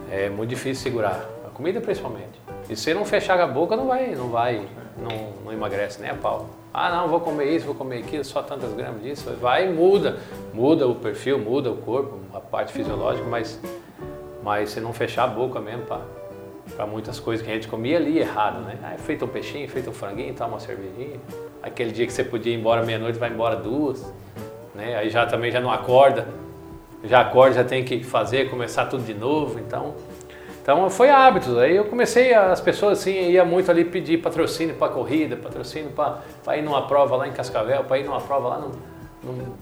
É muito difícil segurar, a comida principalmente. E se não fechar a boca, não vai, não vai, não, não emagrece nem a pau. Ah, não, vou comer isso, vou comer aquilo, só tantas gramas disso. Vai e muda, muda o perfil, muda o corpo, a parte fisiológica, mas mas se não fechar a boca mesmo para muitas coisas que a gente comia ali errado, né? Aí feito um peixinho, feito um franguinho, toma uma cervejinha. Aquele dia que você podia ir embora meia-noite, vai embora duas. Né? Aí já também já não acorda. Já acorda, já tem que fazer, começar tudo de novo. Então, então foi hábitos. Aí eu comecei, as pessoas assim, ia muito ali pedir patrocínio para corrida, patrocínio para ir numa prova lá em Cascavel, para ir numa prova lá no, no,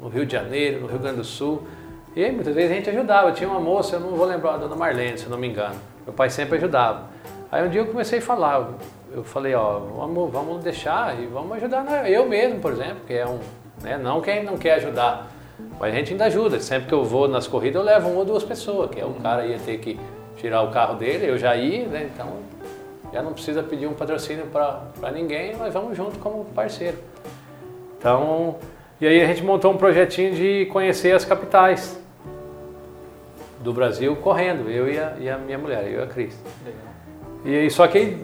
no Rio de Janeiro, no Rio Grande do Sul. E aí, muitas vezes a gente ajudava. Tinha uma moça, eu não vou lembrar, a dona Marlene, se eu não me engano. Meu pai sempre ajudava. Aí um dia eu comecei a falar, eu falei, ó, vamos, vamos deixar e vamos ajudar né? eu mesmo, por exemplo, que é um, né, não quem não quer ajudar, mas a gente ainda ajuda. Sempre que eu vou nas corridas eu levo uma ou duas pessoas, que é o cara ia ter que tirar o carro dele, eu já ia, né? Então já não precisa pedir um patrocínio para ninguém, nós vamos junto como parceiro. Então, e aí a gente montou um projetinho de conhecer as capitais do Brasil correndo, eu e a, e a minha mulher, eu e a Cris. E só que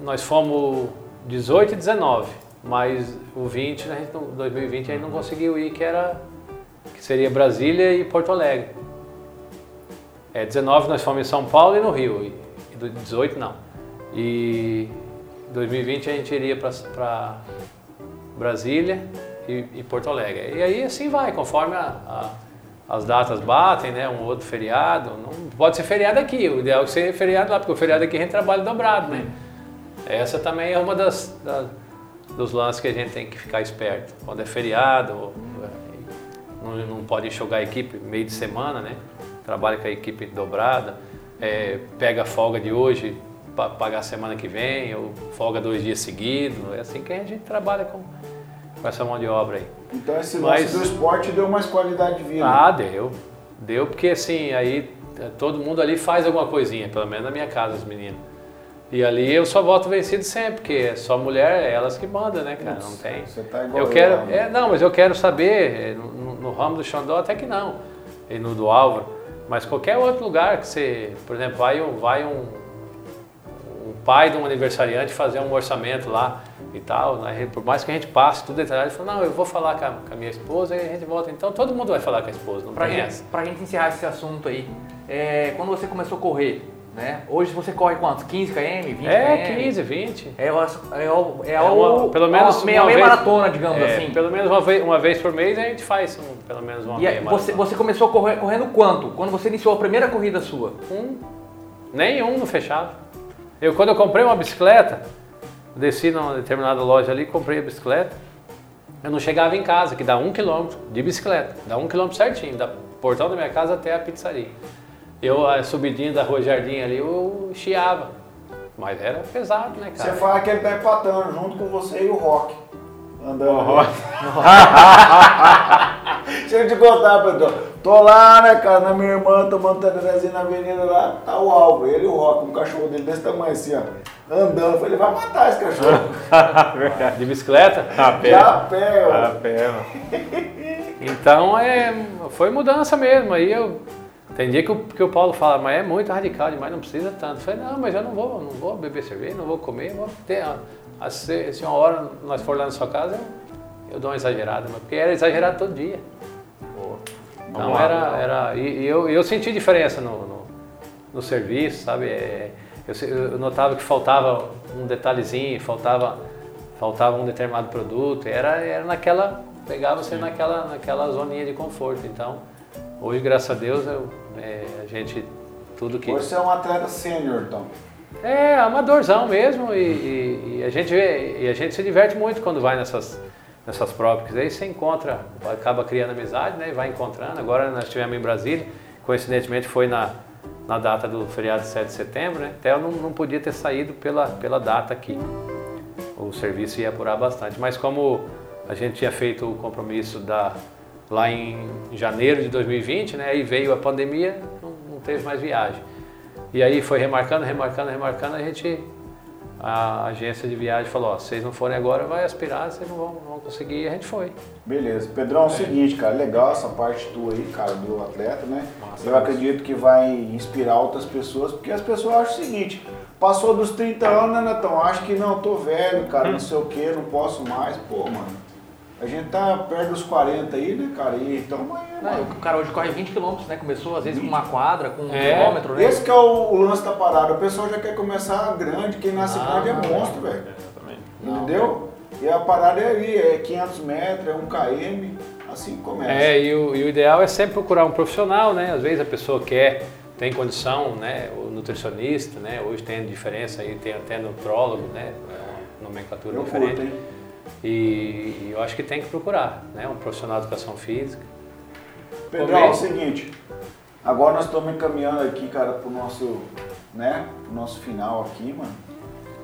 nós fomos 18 e 19, mas o 20, né, 2020 a gente não conseguiu ir, que era que seria Brasília e Porto Alegre. É, 19 nós fomos em São Paulo e no Rio, e, e 18 não. E 2020 a gente iria para Brasília e, e, Porto Alegre. E aí assim vai, conforme a, a as datas batem, né? Um outro feriado. Não pode ser feriado aqui, o ideal é ser feriado lá, porque o feriado aqui a gente trabalha dobrado, né? Essa também é uma das, dos lances que a gente tem que ficar esperto. Quando é feriado, não, não pode enxugar a equipe meio de semana, né? Trabalha com a equipe dobrada, é, pega a folga de hoje para pagar a semana que vem, ou folga dois dias seguidos. É assim que a gente trabalha com, com essa mão de obra aí. Então esse lance Mas, do esporte deu mais qualidade de vida. Ah, deu. Deu porque assim, aí é, todo mundo ali faz alguma coisinha, pelo menos na minha casa, os meninos. E ali eu só volto vencido sempre, porque é só mulher, é elas que mandam, né, cara? Não tem. Você tá igual eu quero, né? é, não, mas eu quero saber, no, no ramo do Xandó até que não, e no do Álvaro, mas qualquer outro lugar que você, por exemplo, vai, vai um, um pai de um aniversariante fazer um orçamento lá, e tal, né? por mais que a gente passe tudo detalhado, ele falou, não, eu vou falar com a, com a, minha esposa e a gente volta. Então todo mundo vai falar com a esposa, não pra tem gente, essa. Pra gente encerrar esse assunto aí, é, quando você começou a correr, né? Hoje você corre quantos? 15 km, 20 é, km? É, 15, 20. É, é, é, é uma, pelo menos meia, meia vez, maratona, digamos é, assim. Pelo menos uma vez, uma vez por mês a gente faz um, pelo menos uma e meia você, você começou correr, correndo quanto? Quando você iniciou a primeira corrida sua? Um. Nenhum no fechado. Eu, quando eu comprei uma bicicleta, Desci numa determinada loja ali, comprei a bicicleta. eu não chegava em casa, que dá um quilômetro de bicicleta, dá um quilômetro certinho, da portão da minha casa até a pizzaria. Eu, a subidinha da Rua Jardim ali, eu chiava. Mas era pesado, né, cara? Você fala que ele tá junto com você e o Rock. Andando. O Rock. Deixa eu te contar, Pedro. Tô lá, né, cara, na minha irmã, tomando terezinha na avenida lá, tá o Alvo, ele e o Rock, um cachorro dele desse tamanho assim, ó. Andando, eu falei, vai matar esse cachorro. Verdade. De bicicleta? A pé. A pé, ó. A pé, Então, é, foi mudança mesmo. Aí eu tem dia que o, que o Paulo fala, mas é muito radical demais, não precisa tanto. Eu falei, não, mas eu não vou, não vou beber cerveja, não vou comer, vou ter. Se, se uma hora nós for lá na sua casa, eu, dou uma exagerada, porque era exagerado todo dia. Então era. era e, e eu, eu senti diferença no, no, no serviço, sabe? É, eu, eu, notava que faltava um detalhezinho, faltava, faltava um determinado produto. Era, era naquela. Pegava você naquela, naquela zoninha de conforto. Então, hoje, graças a Deus, eu, é, a gente, tudo que... Você é um atleta sênior, então? É, amadorzão mesmo e, e, e, a gente vê, e a gente se diverte muito quando vai nessas, nessas porque aí você encontra, acaba criando amizade, né, e vai encontrando. Agora nós estivemos em Brasília, coincidentemente foi na, na data do feriado de 7 de setembro, né, até eu não, não podia ter saído pela, pela data aqui. O serviço ia apurar bastante, mas como a gente tinha feito o compromisso da, lá em janeiro de 2020, né? Aí veio a pandemia, não, não teve mais viagem. E aí foi remarcando, remarcando, remarcando, a gente, a agência de viagem falou, ó, vocês não forem agora, vai aspirar, vocês não vão, não vão conseguir, e a gente foi. Beleza. Pedrão, é o seguinte, cara, legal essa parte tua aí, cara, do atleta, né? Nossa, Eu acredito que vai inspirar outras pessoas, porque as pessoas acham o seguinte, passou dos 30 anos, né, Netão? Acho que não, tô velho, cara, não sei o que, não posso mais. Pô, mano, a gente tá perto dos 40 aí, né, cara? E então amanhã. Não, o cara hoje corre 20 km, né? Começou às vezes 20. com uma quadra, com um é. quilômetro, né? Esse que é o, o, lance da parada. O pessoal já quer começar grande, quem nasce ah, grande é monstro, velho. Entendeu? E a parada é ali, é 500 metros, é 1 km, assim começa. É, e o, e o ideal é sempre procurar um profissional, né? Às vezes a pessoa quer, tem condição, né? O nutricionista, né? Hoje tem diferença aí, tem até nutrólogo, né? É uma nomenclatura Eu diferente. Curto, hein? E, eu acho que tem que procurar, né? Um profissional de educação física. Pedro, é o seguinte, agora nós estamos encaminhando aqui, cara, pro nosso, né, pro nosso final aqui, mano.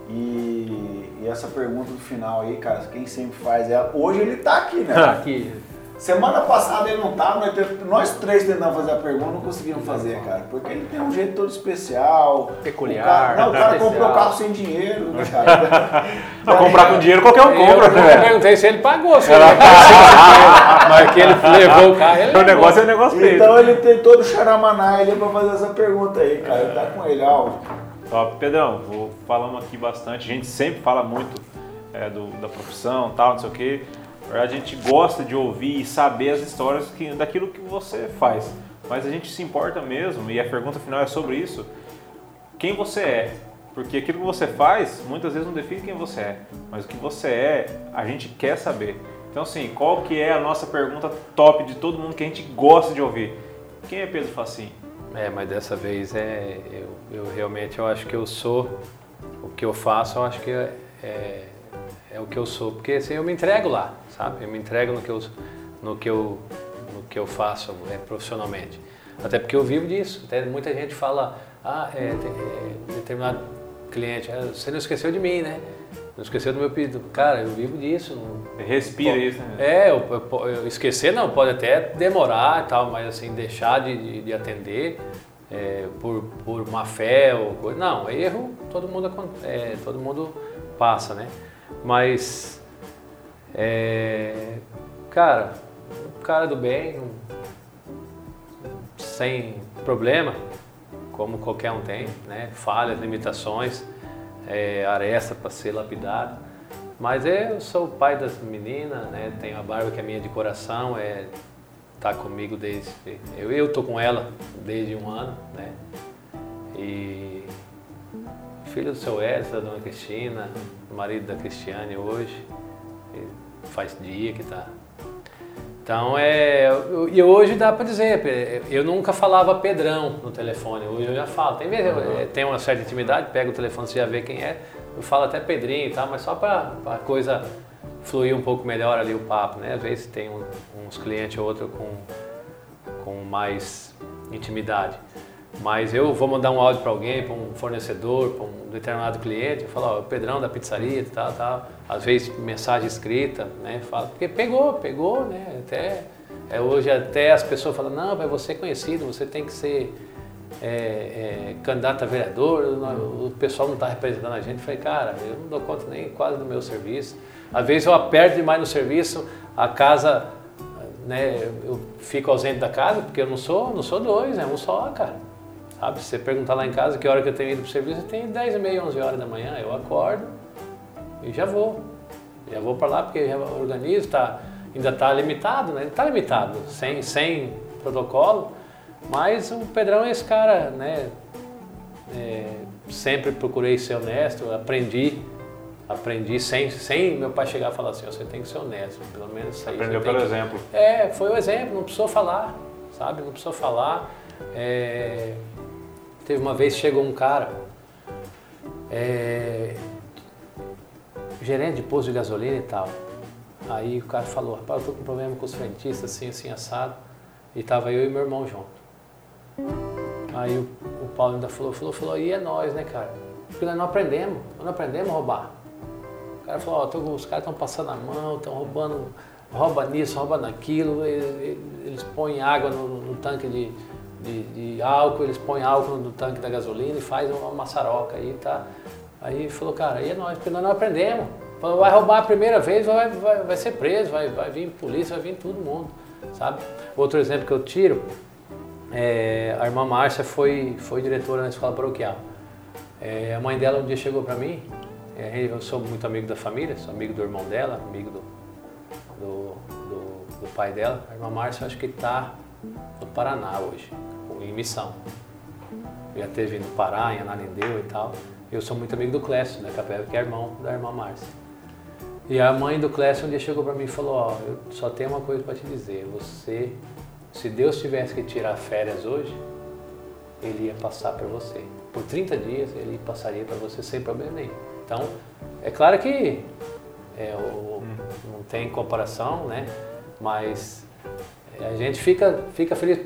E, e, essa pergunta do final aí, cara, quem sempre faz é. Hoje ele tá aqui, né? Tá aqui. Semana passada ele não tava, nós, nós três tentamos fazer a pergunta, não conseguimos fazer, cara. Porque ele tem um jeito todo especial. Peculiar. O cara, não, o cara comprou o carro sem dinheiro, né, cara? não, comprar com dinheiro qualquer um compra, eu, né? Eu perguntei se ele pagou, se ele mas que ele levou o carro, ele O negócio é o negócio dele. Então ele tem todo o charamaná ali pra fazer essa pergunta aí, cara. Ele tá com ele, ó. Top, Pedrão, vou falando aqui bastante. A gente sempre fala muito é, do, da profissão tal, não sei o quê. A gente gosta de ouvir e saber as histórias que, daquilo que você faz. Mas a gente se importa mesmo, e a pergunta final é sobre isso. Quem você é? Porque aquilo que você faz, muitas vezes não define quem você é. Mas o que você é, a gente quer saber. Então assim, qual que é a nossa pergunta top de todo mundo que a gente gosta de ouvir? Quem é Pedro Facim? É, mas dessa vez é, eu, eu realmente eu acho que eu sou o que eu faço, eu acho que é, é, é o que eu sou, porque assim, eu me entrego lá sabe? Eu me entrego no que eu, no que eu, no que eu faço é, profissionalmente. Até porque eu vivo disso. Até muita gente fala, ah, é, é, determinado cliente, ah, você não esqueceu de mim, né? Não esqueceu do meu pedido. Cara, eu vivo disso. Não, Respira isso, né? É, eu, eu, eu, esquecer não, pode até demorar e tal, mas assim, deixar de, de, de atender é, por, por má fé ou coisa. Não, erro todo mundo, é, todo mundo passa, né? Mas é, cara, cara do bem, sem problema, como qualquer um tem, né? falhas, limitações, é, aresta para ser lapidado. Mas eu sou o pai das meninas, né? tenho a Barba que é minha de coração, é, tá comigo desde. Eu, eu tô com ela desde um ano, né? E filho do seu Edson, da dona Cristina, marido da Cristiane hoje faz dia que tá. Então é. E hoje dá para dizer, eu nunca falava Pedrão no telefone, hoje eu já falo. Tem vezes uhum. tem uma certa intimidade, pega o telefone, você já vê quem é, eu falo até Pedrinho e tal, mas só para a coisa fluir um pouco melhor ali o papo, né? Às vezes tem um, uns clientes ou outro com, com mais intimidade. Mas eu vou mandar um áudio para alguém, para um fornecedor, para um determinado cliente, eu falo, ó, o Pedrão da pizzaria tal, tal. Às vezes mensagem escrita, né? Fala, porque pegou, pegou, né? Até, é, hoje até as pessoas falam, não, mas você é conhecido, você tem que ser é, é, candidato a vereador, o pessoal não está representando a gente. Eu falei, cara, eu não dou conta nem quase do meu serviço. Às vezes eu aperto demais no serviço, a casa, né, eu fico ausente da casa, porque eu não sou, não sou dois, é um só, cara. Sabe? Se você perguntar lá em casa que hora que eu tenho ido para o serviço, eu tenho 10 e meia, 11 horas da manhã, eu acordo e já vou. Já vou para lá porque já organizo, tá, ainda está limitado, né? Está limitado, sem, sem protocolo, mas o Pedrão é esse cara, né? É, sempre procurei ser honesto, aprendi, aprendi sem, sem meu pai chegar e falar assim, você tem que ser honesto, pelo menos isso aí. Aprendeu pelo que... exemplo. É, foi o exemplo, não precisou falar, sabe? Não precisou falar. É, Teve uma vez chegou um cara, é, gerente de posto de gasolina e tal. Aí o cara falou, rapaz, eu tô com problema com os frentistas, assim, assim, assado. E tava eu e meu irmão junto. Aí o, o Paulo ainda falou, falou, falou, e é nós, né, cara? Porque nós não aprendemos, nós não aprendemos a roubar. O cara falou, ó, os caras estão passando a mão, estão roubando, rouba nisso, rouba naquilo, eles, eles põem água no, no tanque de, de, de, álcool, eles põem álcool no tanque da gasolina e faz uma maçaroca aí, tá? Aí falou, cara, aí é nós, porque nós não aprendemos. Falou, vai roubar a primeira vez, vai, vai, vai ser preso, vai, vai vir polícia, vai vir todo mundo, sabe? Outro exemplo que eu tiro, é, a irmã Márcia foi, foi diretora na escola paroquial. É, a mãe dela um dia chegou para mim, é, eu sou muito amigo da família, sou amigo do irmão dela, amigo do, do, do, do pai dela. A irmã Márcia acho que está no Paraná hoje em missão. Já teve no Pará, em Anarindeu e tal. Eu sou muito amigo do Clécio, né, que é irmão da irmã Márcia. E a mãe do Clécio um dia chegou para mim e falou, ó, oh, eu só tenho uma coisa para te dizer, você, se Deus tivesse que tirar férias hoje, ele ia passar para você. Por 30 dias ele passaria para você sem problema nenhum. Então, é claro que é, o, não tem comparação, né? Mas a gente fica, fica feliz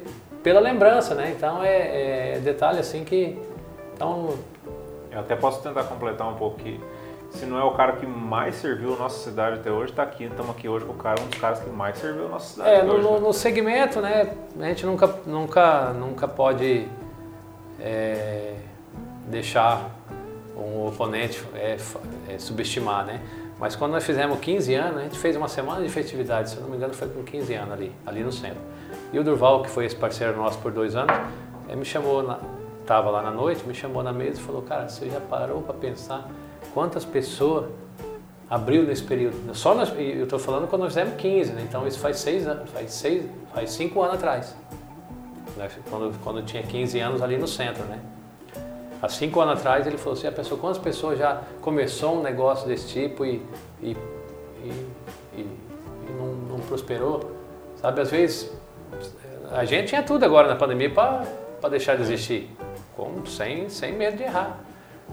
pela lembrança, né? Então é, é detalhe assim que. Então, eu até posso tentar completar um pouco que se não é o cara que mais serviu a nossa cidade até hoje, está aqui, estamos aqui hoje com o cara, um dos caras que mais serviu a nossa cidade. É, no, hoje, né? no, segmento, né? A gente nunca, nunca, nunca pode é, deixar um oponente é, é, subestimar, né? Mas quando nós fizemos 15 anos, a gente fez uma semana de festividade, se eu não me engano foi com 15 anos ali, ali no centro. E o Durval, que foi esse parceiro nosso por dois anos, me chamou, na, tava lá na noite, me chamou na mesa e falou, cara, você já parou para pensar quantas pessoas abriu nesse período? Só nós, eu estou falando quando nós fizemos 15, né? então isso faz seis anos, faz seis, faz cinco anos atrás, né? quando, quando tinha 15 anos ali no centro, né? Há cinco anos atrás ele falou assim, a pessoa, quantas pessoas já começou um negócio desse tipo e, e, e, e, e não, não prosperou? Sabe, às vezes a gente tinha tudo agora na pandemia para deixar de existir, com, sem, sem medo de errar.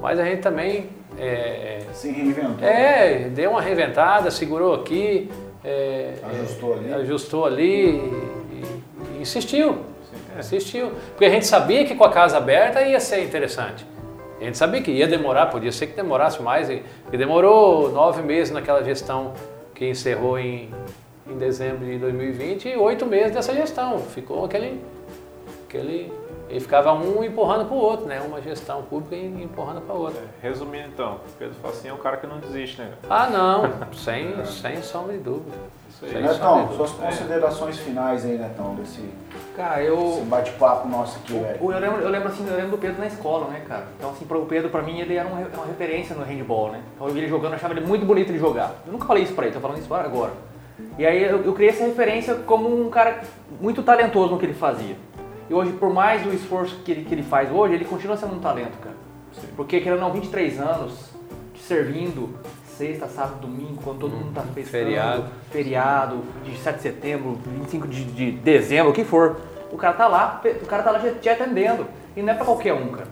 Mas a gente também. É, Se reinventou. É, deu uma reinventada, segurou aqui. É, ajustou ali. Ajustou ali e, e insistiu. Sim, é. Insistiu. Porque a gente sabia que com a casa aberta ia ser interessante. A gente sabia que ia demorar, podia ser que demorasse mais. E demorou nove meses naquela gestão que encerrou em em dezembro de 2020 e oito meses dessa gestão. Ficou aquele, aquele e ficava um empurrando para o outro, né? Uma gestão pública empurrando para a outra. É, resumindo então, Pedro Facinho é um cara que não desiste, né? Ah, não, sem, sem sombra de dúvida. Isso aí. Netão, suas considerações é. finais aí, Netão, desse, cara, eu, bate-papo nosso aqui, velho. Eu lembro, eu lembro assim, eu lembro do Pedro na escola, né, cara? Então, assim, o Pedro, pra mim, ele era uma, uma referência no handball, né? Então, eu vi ele jogando, eu achava ele muito bonito de jogar. Eu nunca falei isso pra ele, tô falando isso agora. E aí eu, eu criei essa referência como um cara muito talentoso no que ele fazia. E hoje, por mais o esforço que ele, que ele faz hoje, ele continua sendo um talento, cara. Sim. Porque, querendo ou não, 23 anos servindo sexta, sábado, domingo, quando todo hum, mundo tá festando, feriado. feriado, de 7 de setembro, 25 de, de dezembro, o que for. O cara tá lá, o cara tá lá te atendendo. E não é pra qualquer um, cara.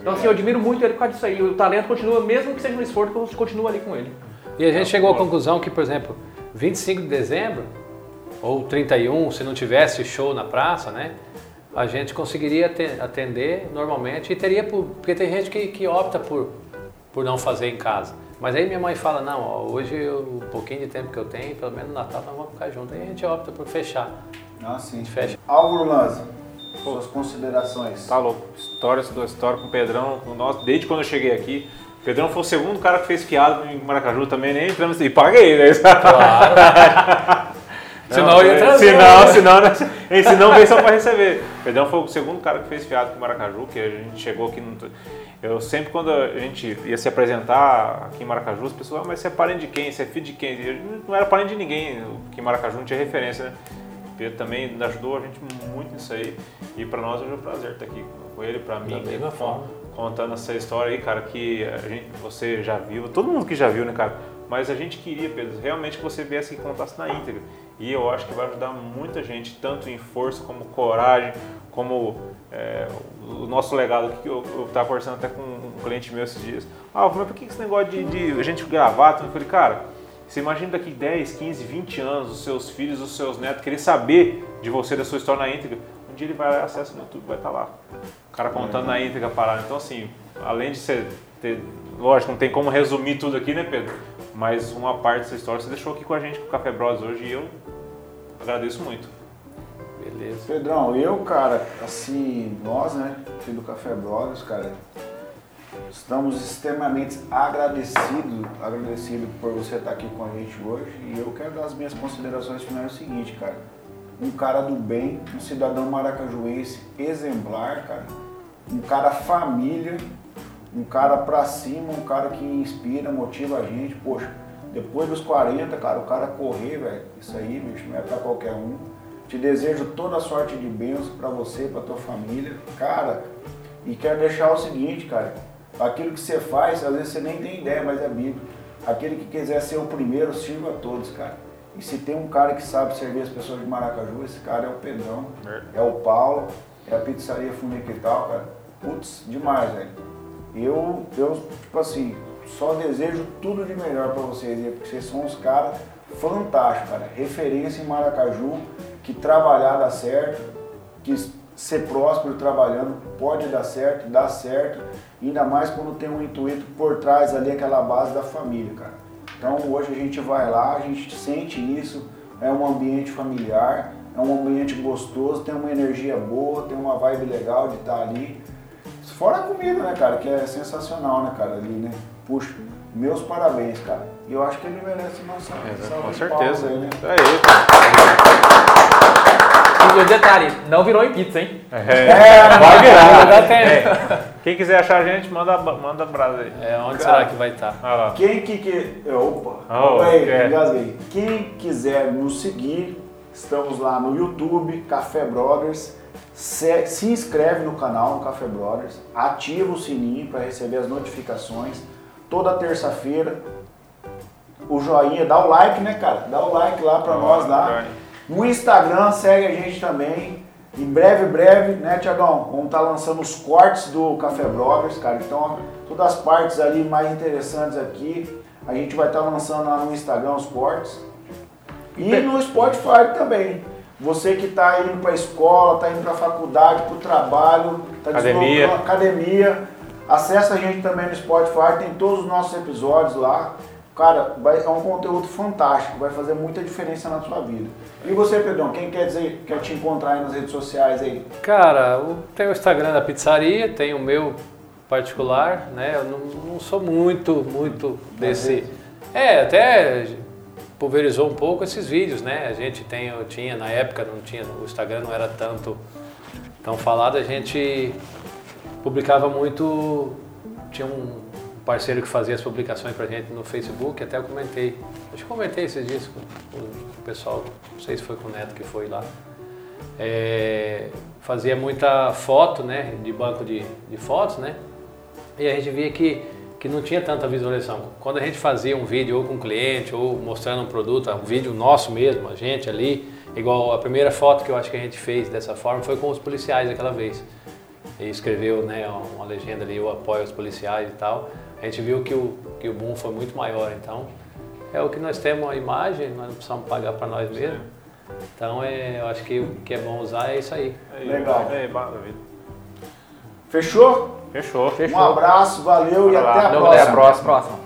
Então assim, eu admiro muito ele por causa disso aí. O talento continua, mesmo que seja no esforço, continua ali com ele. E a gente chegou à conclusão que, por exemplo, 25 de dezembro ou 31, se não tivesse show na praça, né? A gente conseguiria atender normalmente e teria, porque tem gente que, que opta por, por não fazer em casa. Mas aí minha mãe fala, não, ó, hoje o pouquinho de tempo que eu tenho, pelo menos no Natal nós vamos ficar juntos. Aí a gente opta por fechar. Ah, sim. fecha. Álvaro Lanza, suas considerações. Tá louco. História, história com o Pedrão, com nós, desde quando eu cheguei aqui. Pedrão foi o segundo cara que fez fiado em Maracaju também, nem entramos e paguei, né? Claro. senão eu ia trazer. Senão, senão, né? senão veio só para receber. Pedrão foi o segundo cara que fez fiado com o Maracaju, que a gente chegou aqui no eu sempre, quando a gente ia se apresentar aqui em Maracaju, as pessoas, ah, mas você é parente de quem? Você é filho de quem? Eu não era parente de ninguém, aqui em Maracaju não tinha referência, né? Pedro também ajudou a gente muito nisso aí. E para nós hoje é um prazer estar aqui com ele, para mim, da mesma forma. Contando essa história aí, cara, que a gente, você já viu, todo mundo que já viu, né, cara? Mas a gente queria, Pedro, realmente que você viesse e contasse na íntegra. E eu acho que vai ajudar muita gente, tanto em força como coragem, como é, o nosso legado que eu, estava conversando até com um cliente meu esses dias. Ah, mas por que esse negócio de, de a gente gravar? Eu falei, cara, você imagina daqui 10, 15, 20 anos, os seus filhos, os seus netos querer saber de você, da sua história na íntegra. Um dia ele vai lá, acessa no YouTube, vai estar tá lá. O cara contando na íntegra a parada. Então, assim, além de você ter. Lógico, não tem como resumir tudo aqui, né, Pedro? Mas uma parte dessa história você deixou aqui com a gente, com o Café Bros hoje, e eu agradeço muito. Beleza. Pedrão, eu, cara, assim, nós, né, aqui do Café Brothers, cara, estamos extremamente agradecidos, agradecido por você estar aqui com a gente hoje. E eu quero dar as minhas considerações finais o seguinte, cara. Um cara do bem, um cidadão maracajuense exemplar, cara. Um cara família, um cara pra cima, um cara que inspira, motiva a gente. Poxa, depois dos 40, cara, o cara correr, velho, isso aí, bicho, não é pra qualquer um. Te desejo toda a sorte de bênçãos para você, para tua família. Cara, e quero deixar o seguinte, cara. Aquilo que você faz, às vezes você nem tem ideia, mas é bíblico. Aquele que quiser ser o primeiro, sirva a todos, cara. E se tem um cara que sabe servir as pessoas de Maracaju, esse cara é o Pedrão, é o Paulo, é a pizzaria Funequital, cara. Putz, demais, velho. Eu, eu, tipo assim, só desejo tudo de melhor para vocês, porque vocês são uns caras fantásticos, cara. Referência em Maracaju que trabalhar dá certo, que ser próspero trabalhando pode dar certo, dá certo, ainda mais quando tem um intuito por trás ali, aquela base da família, cara. Então hoje a gente vai lá, a gente sente isso, é um ambiente familiar, é um ambiente gostoso, tem uma energia boa, tem uma vibe legal de estar ali. Fora a comida, né, cara, que é sensacional, né, cara, ali, né? Puxa, meus parabéns, cara. E eu acho que ele merece nossa é, Com certeza. Aí, né? É aí, E o detalhe, não virou em pizza, hein? É, é vai virar. É. Quem quiser achar a gente, manda, manda brasa aí. É, onde cara, será que vai estar? Tá? Quem que, que opa, oh, aí, é. Quem quiser nos seguir, estamos lá no YouTube, Café Brothers. Se, se inscreve no canal, no Café Brothers, ativa o sininho para receber as notificações. Toda terça-feira o joinha, dá o like, né, cara? Dá o like lá pra nós lá. No Instagram, segue a gente também. Em breve, breve, né, Tiagão? Vamos estar tá lançando os cortes do Café Brothers, cara. Então, todas as partes ali mais interessantes aqui, a gente vai estar tá lançando lá no Instagram os cortes. E no Spotify também. Você que está indo para a escola, está indo para a faculdade, para o trabalho, está academia. academia, acessa a gente também no Spotify, tem todos os nossos episódios lá. Cara, vai, é um conteúdo fantástico, vai fazer muita diferença na sua vida. E você, Pedrão, quem quer dizer, quer te encontrar aí nas redes sociais aí? Cara, tem o Instagram da pizzaria, tem o meu particular, né? Eu não, não sou muito, muito desse. É, até pulverizou um pouco esses vídeos, né? A gente tem, eu tinha, na época não tinha, o Instagram não era tanto tão falado, a gente publicava muito, tinha um parceiro que fazia as publicações pra gente no Facebook, até eu comentei. Acho que comentei esses dias com o pessoal, não sei se foi com o Neto que foi lá. É, fazia muita foto, né, de banco de, de fotos, né, e a gente via que, que não tinha tanta visualização. Quando a gente fazia um vídeo ou com um cliente, ou mostrando um produto, um vídeo nosso mesmo, a gente ali, igual a primeira foto que eu acho que a gente fez dessa forma foi com os policiais aquela vez. E escreveu né, uma legenda ali, eu apoio os policiais e tal a gente viu que o, que o boom foi muito maior, então é o que nós temos a imagem, nós não precisamos pagar para nós mesmos. Então é, eu acho que o que é bom usar é isso aí. Legal. É, maravilha. Fechou? Fechou. Um abraço, valeu e até a Até a próxima. próxima.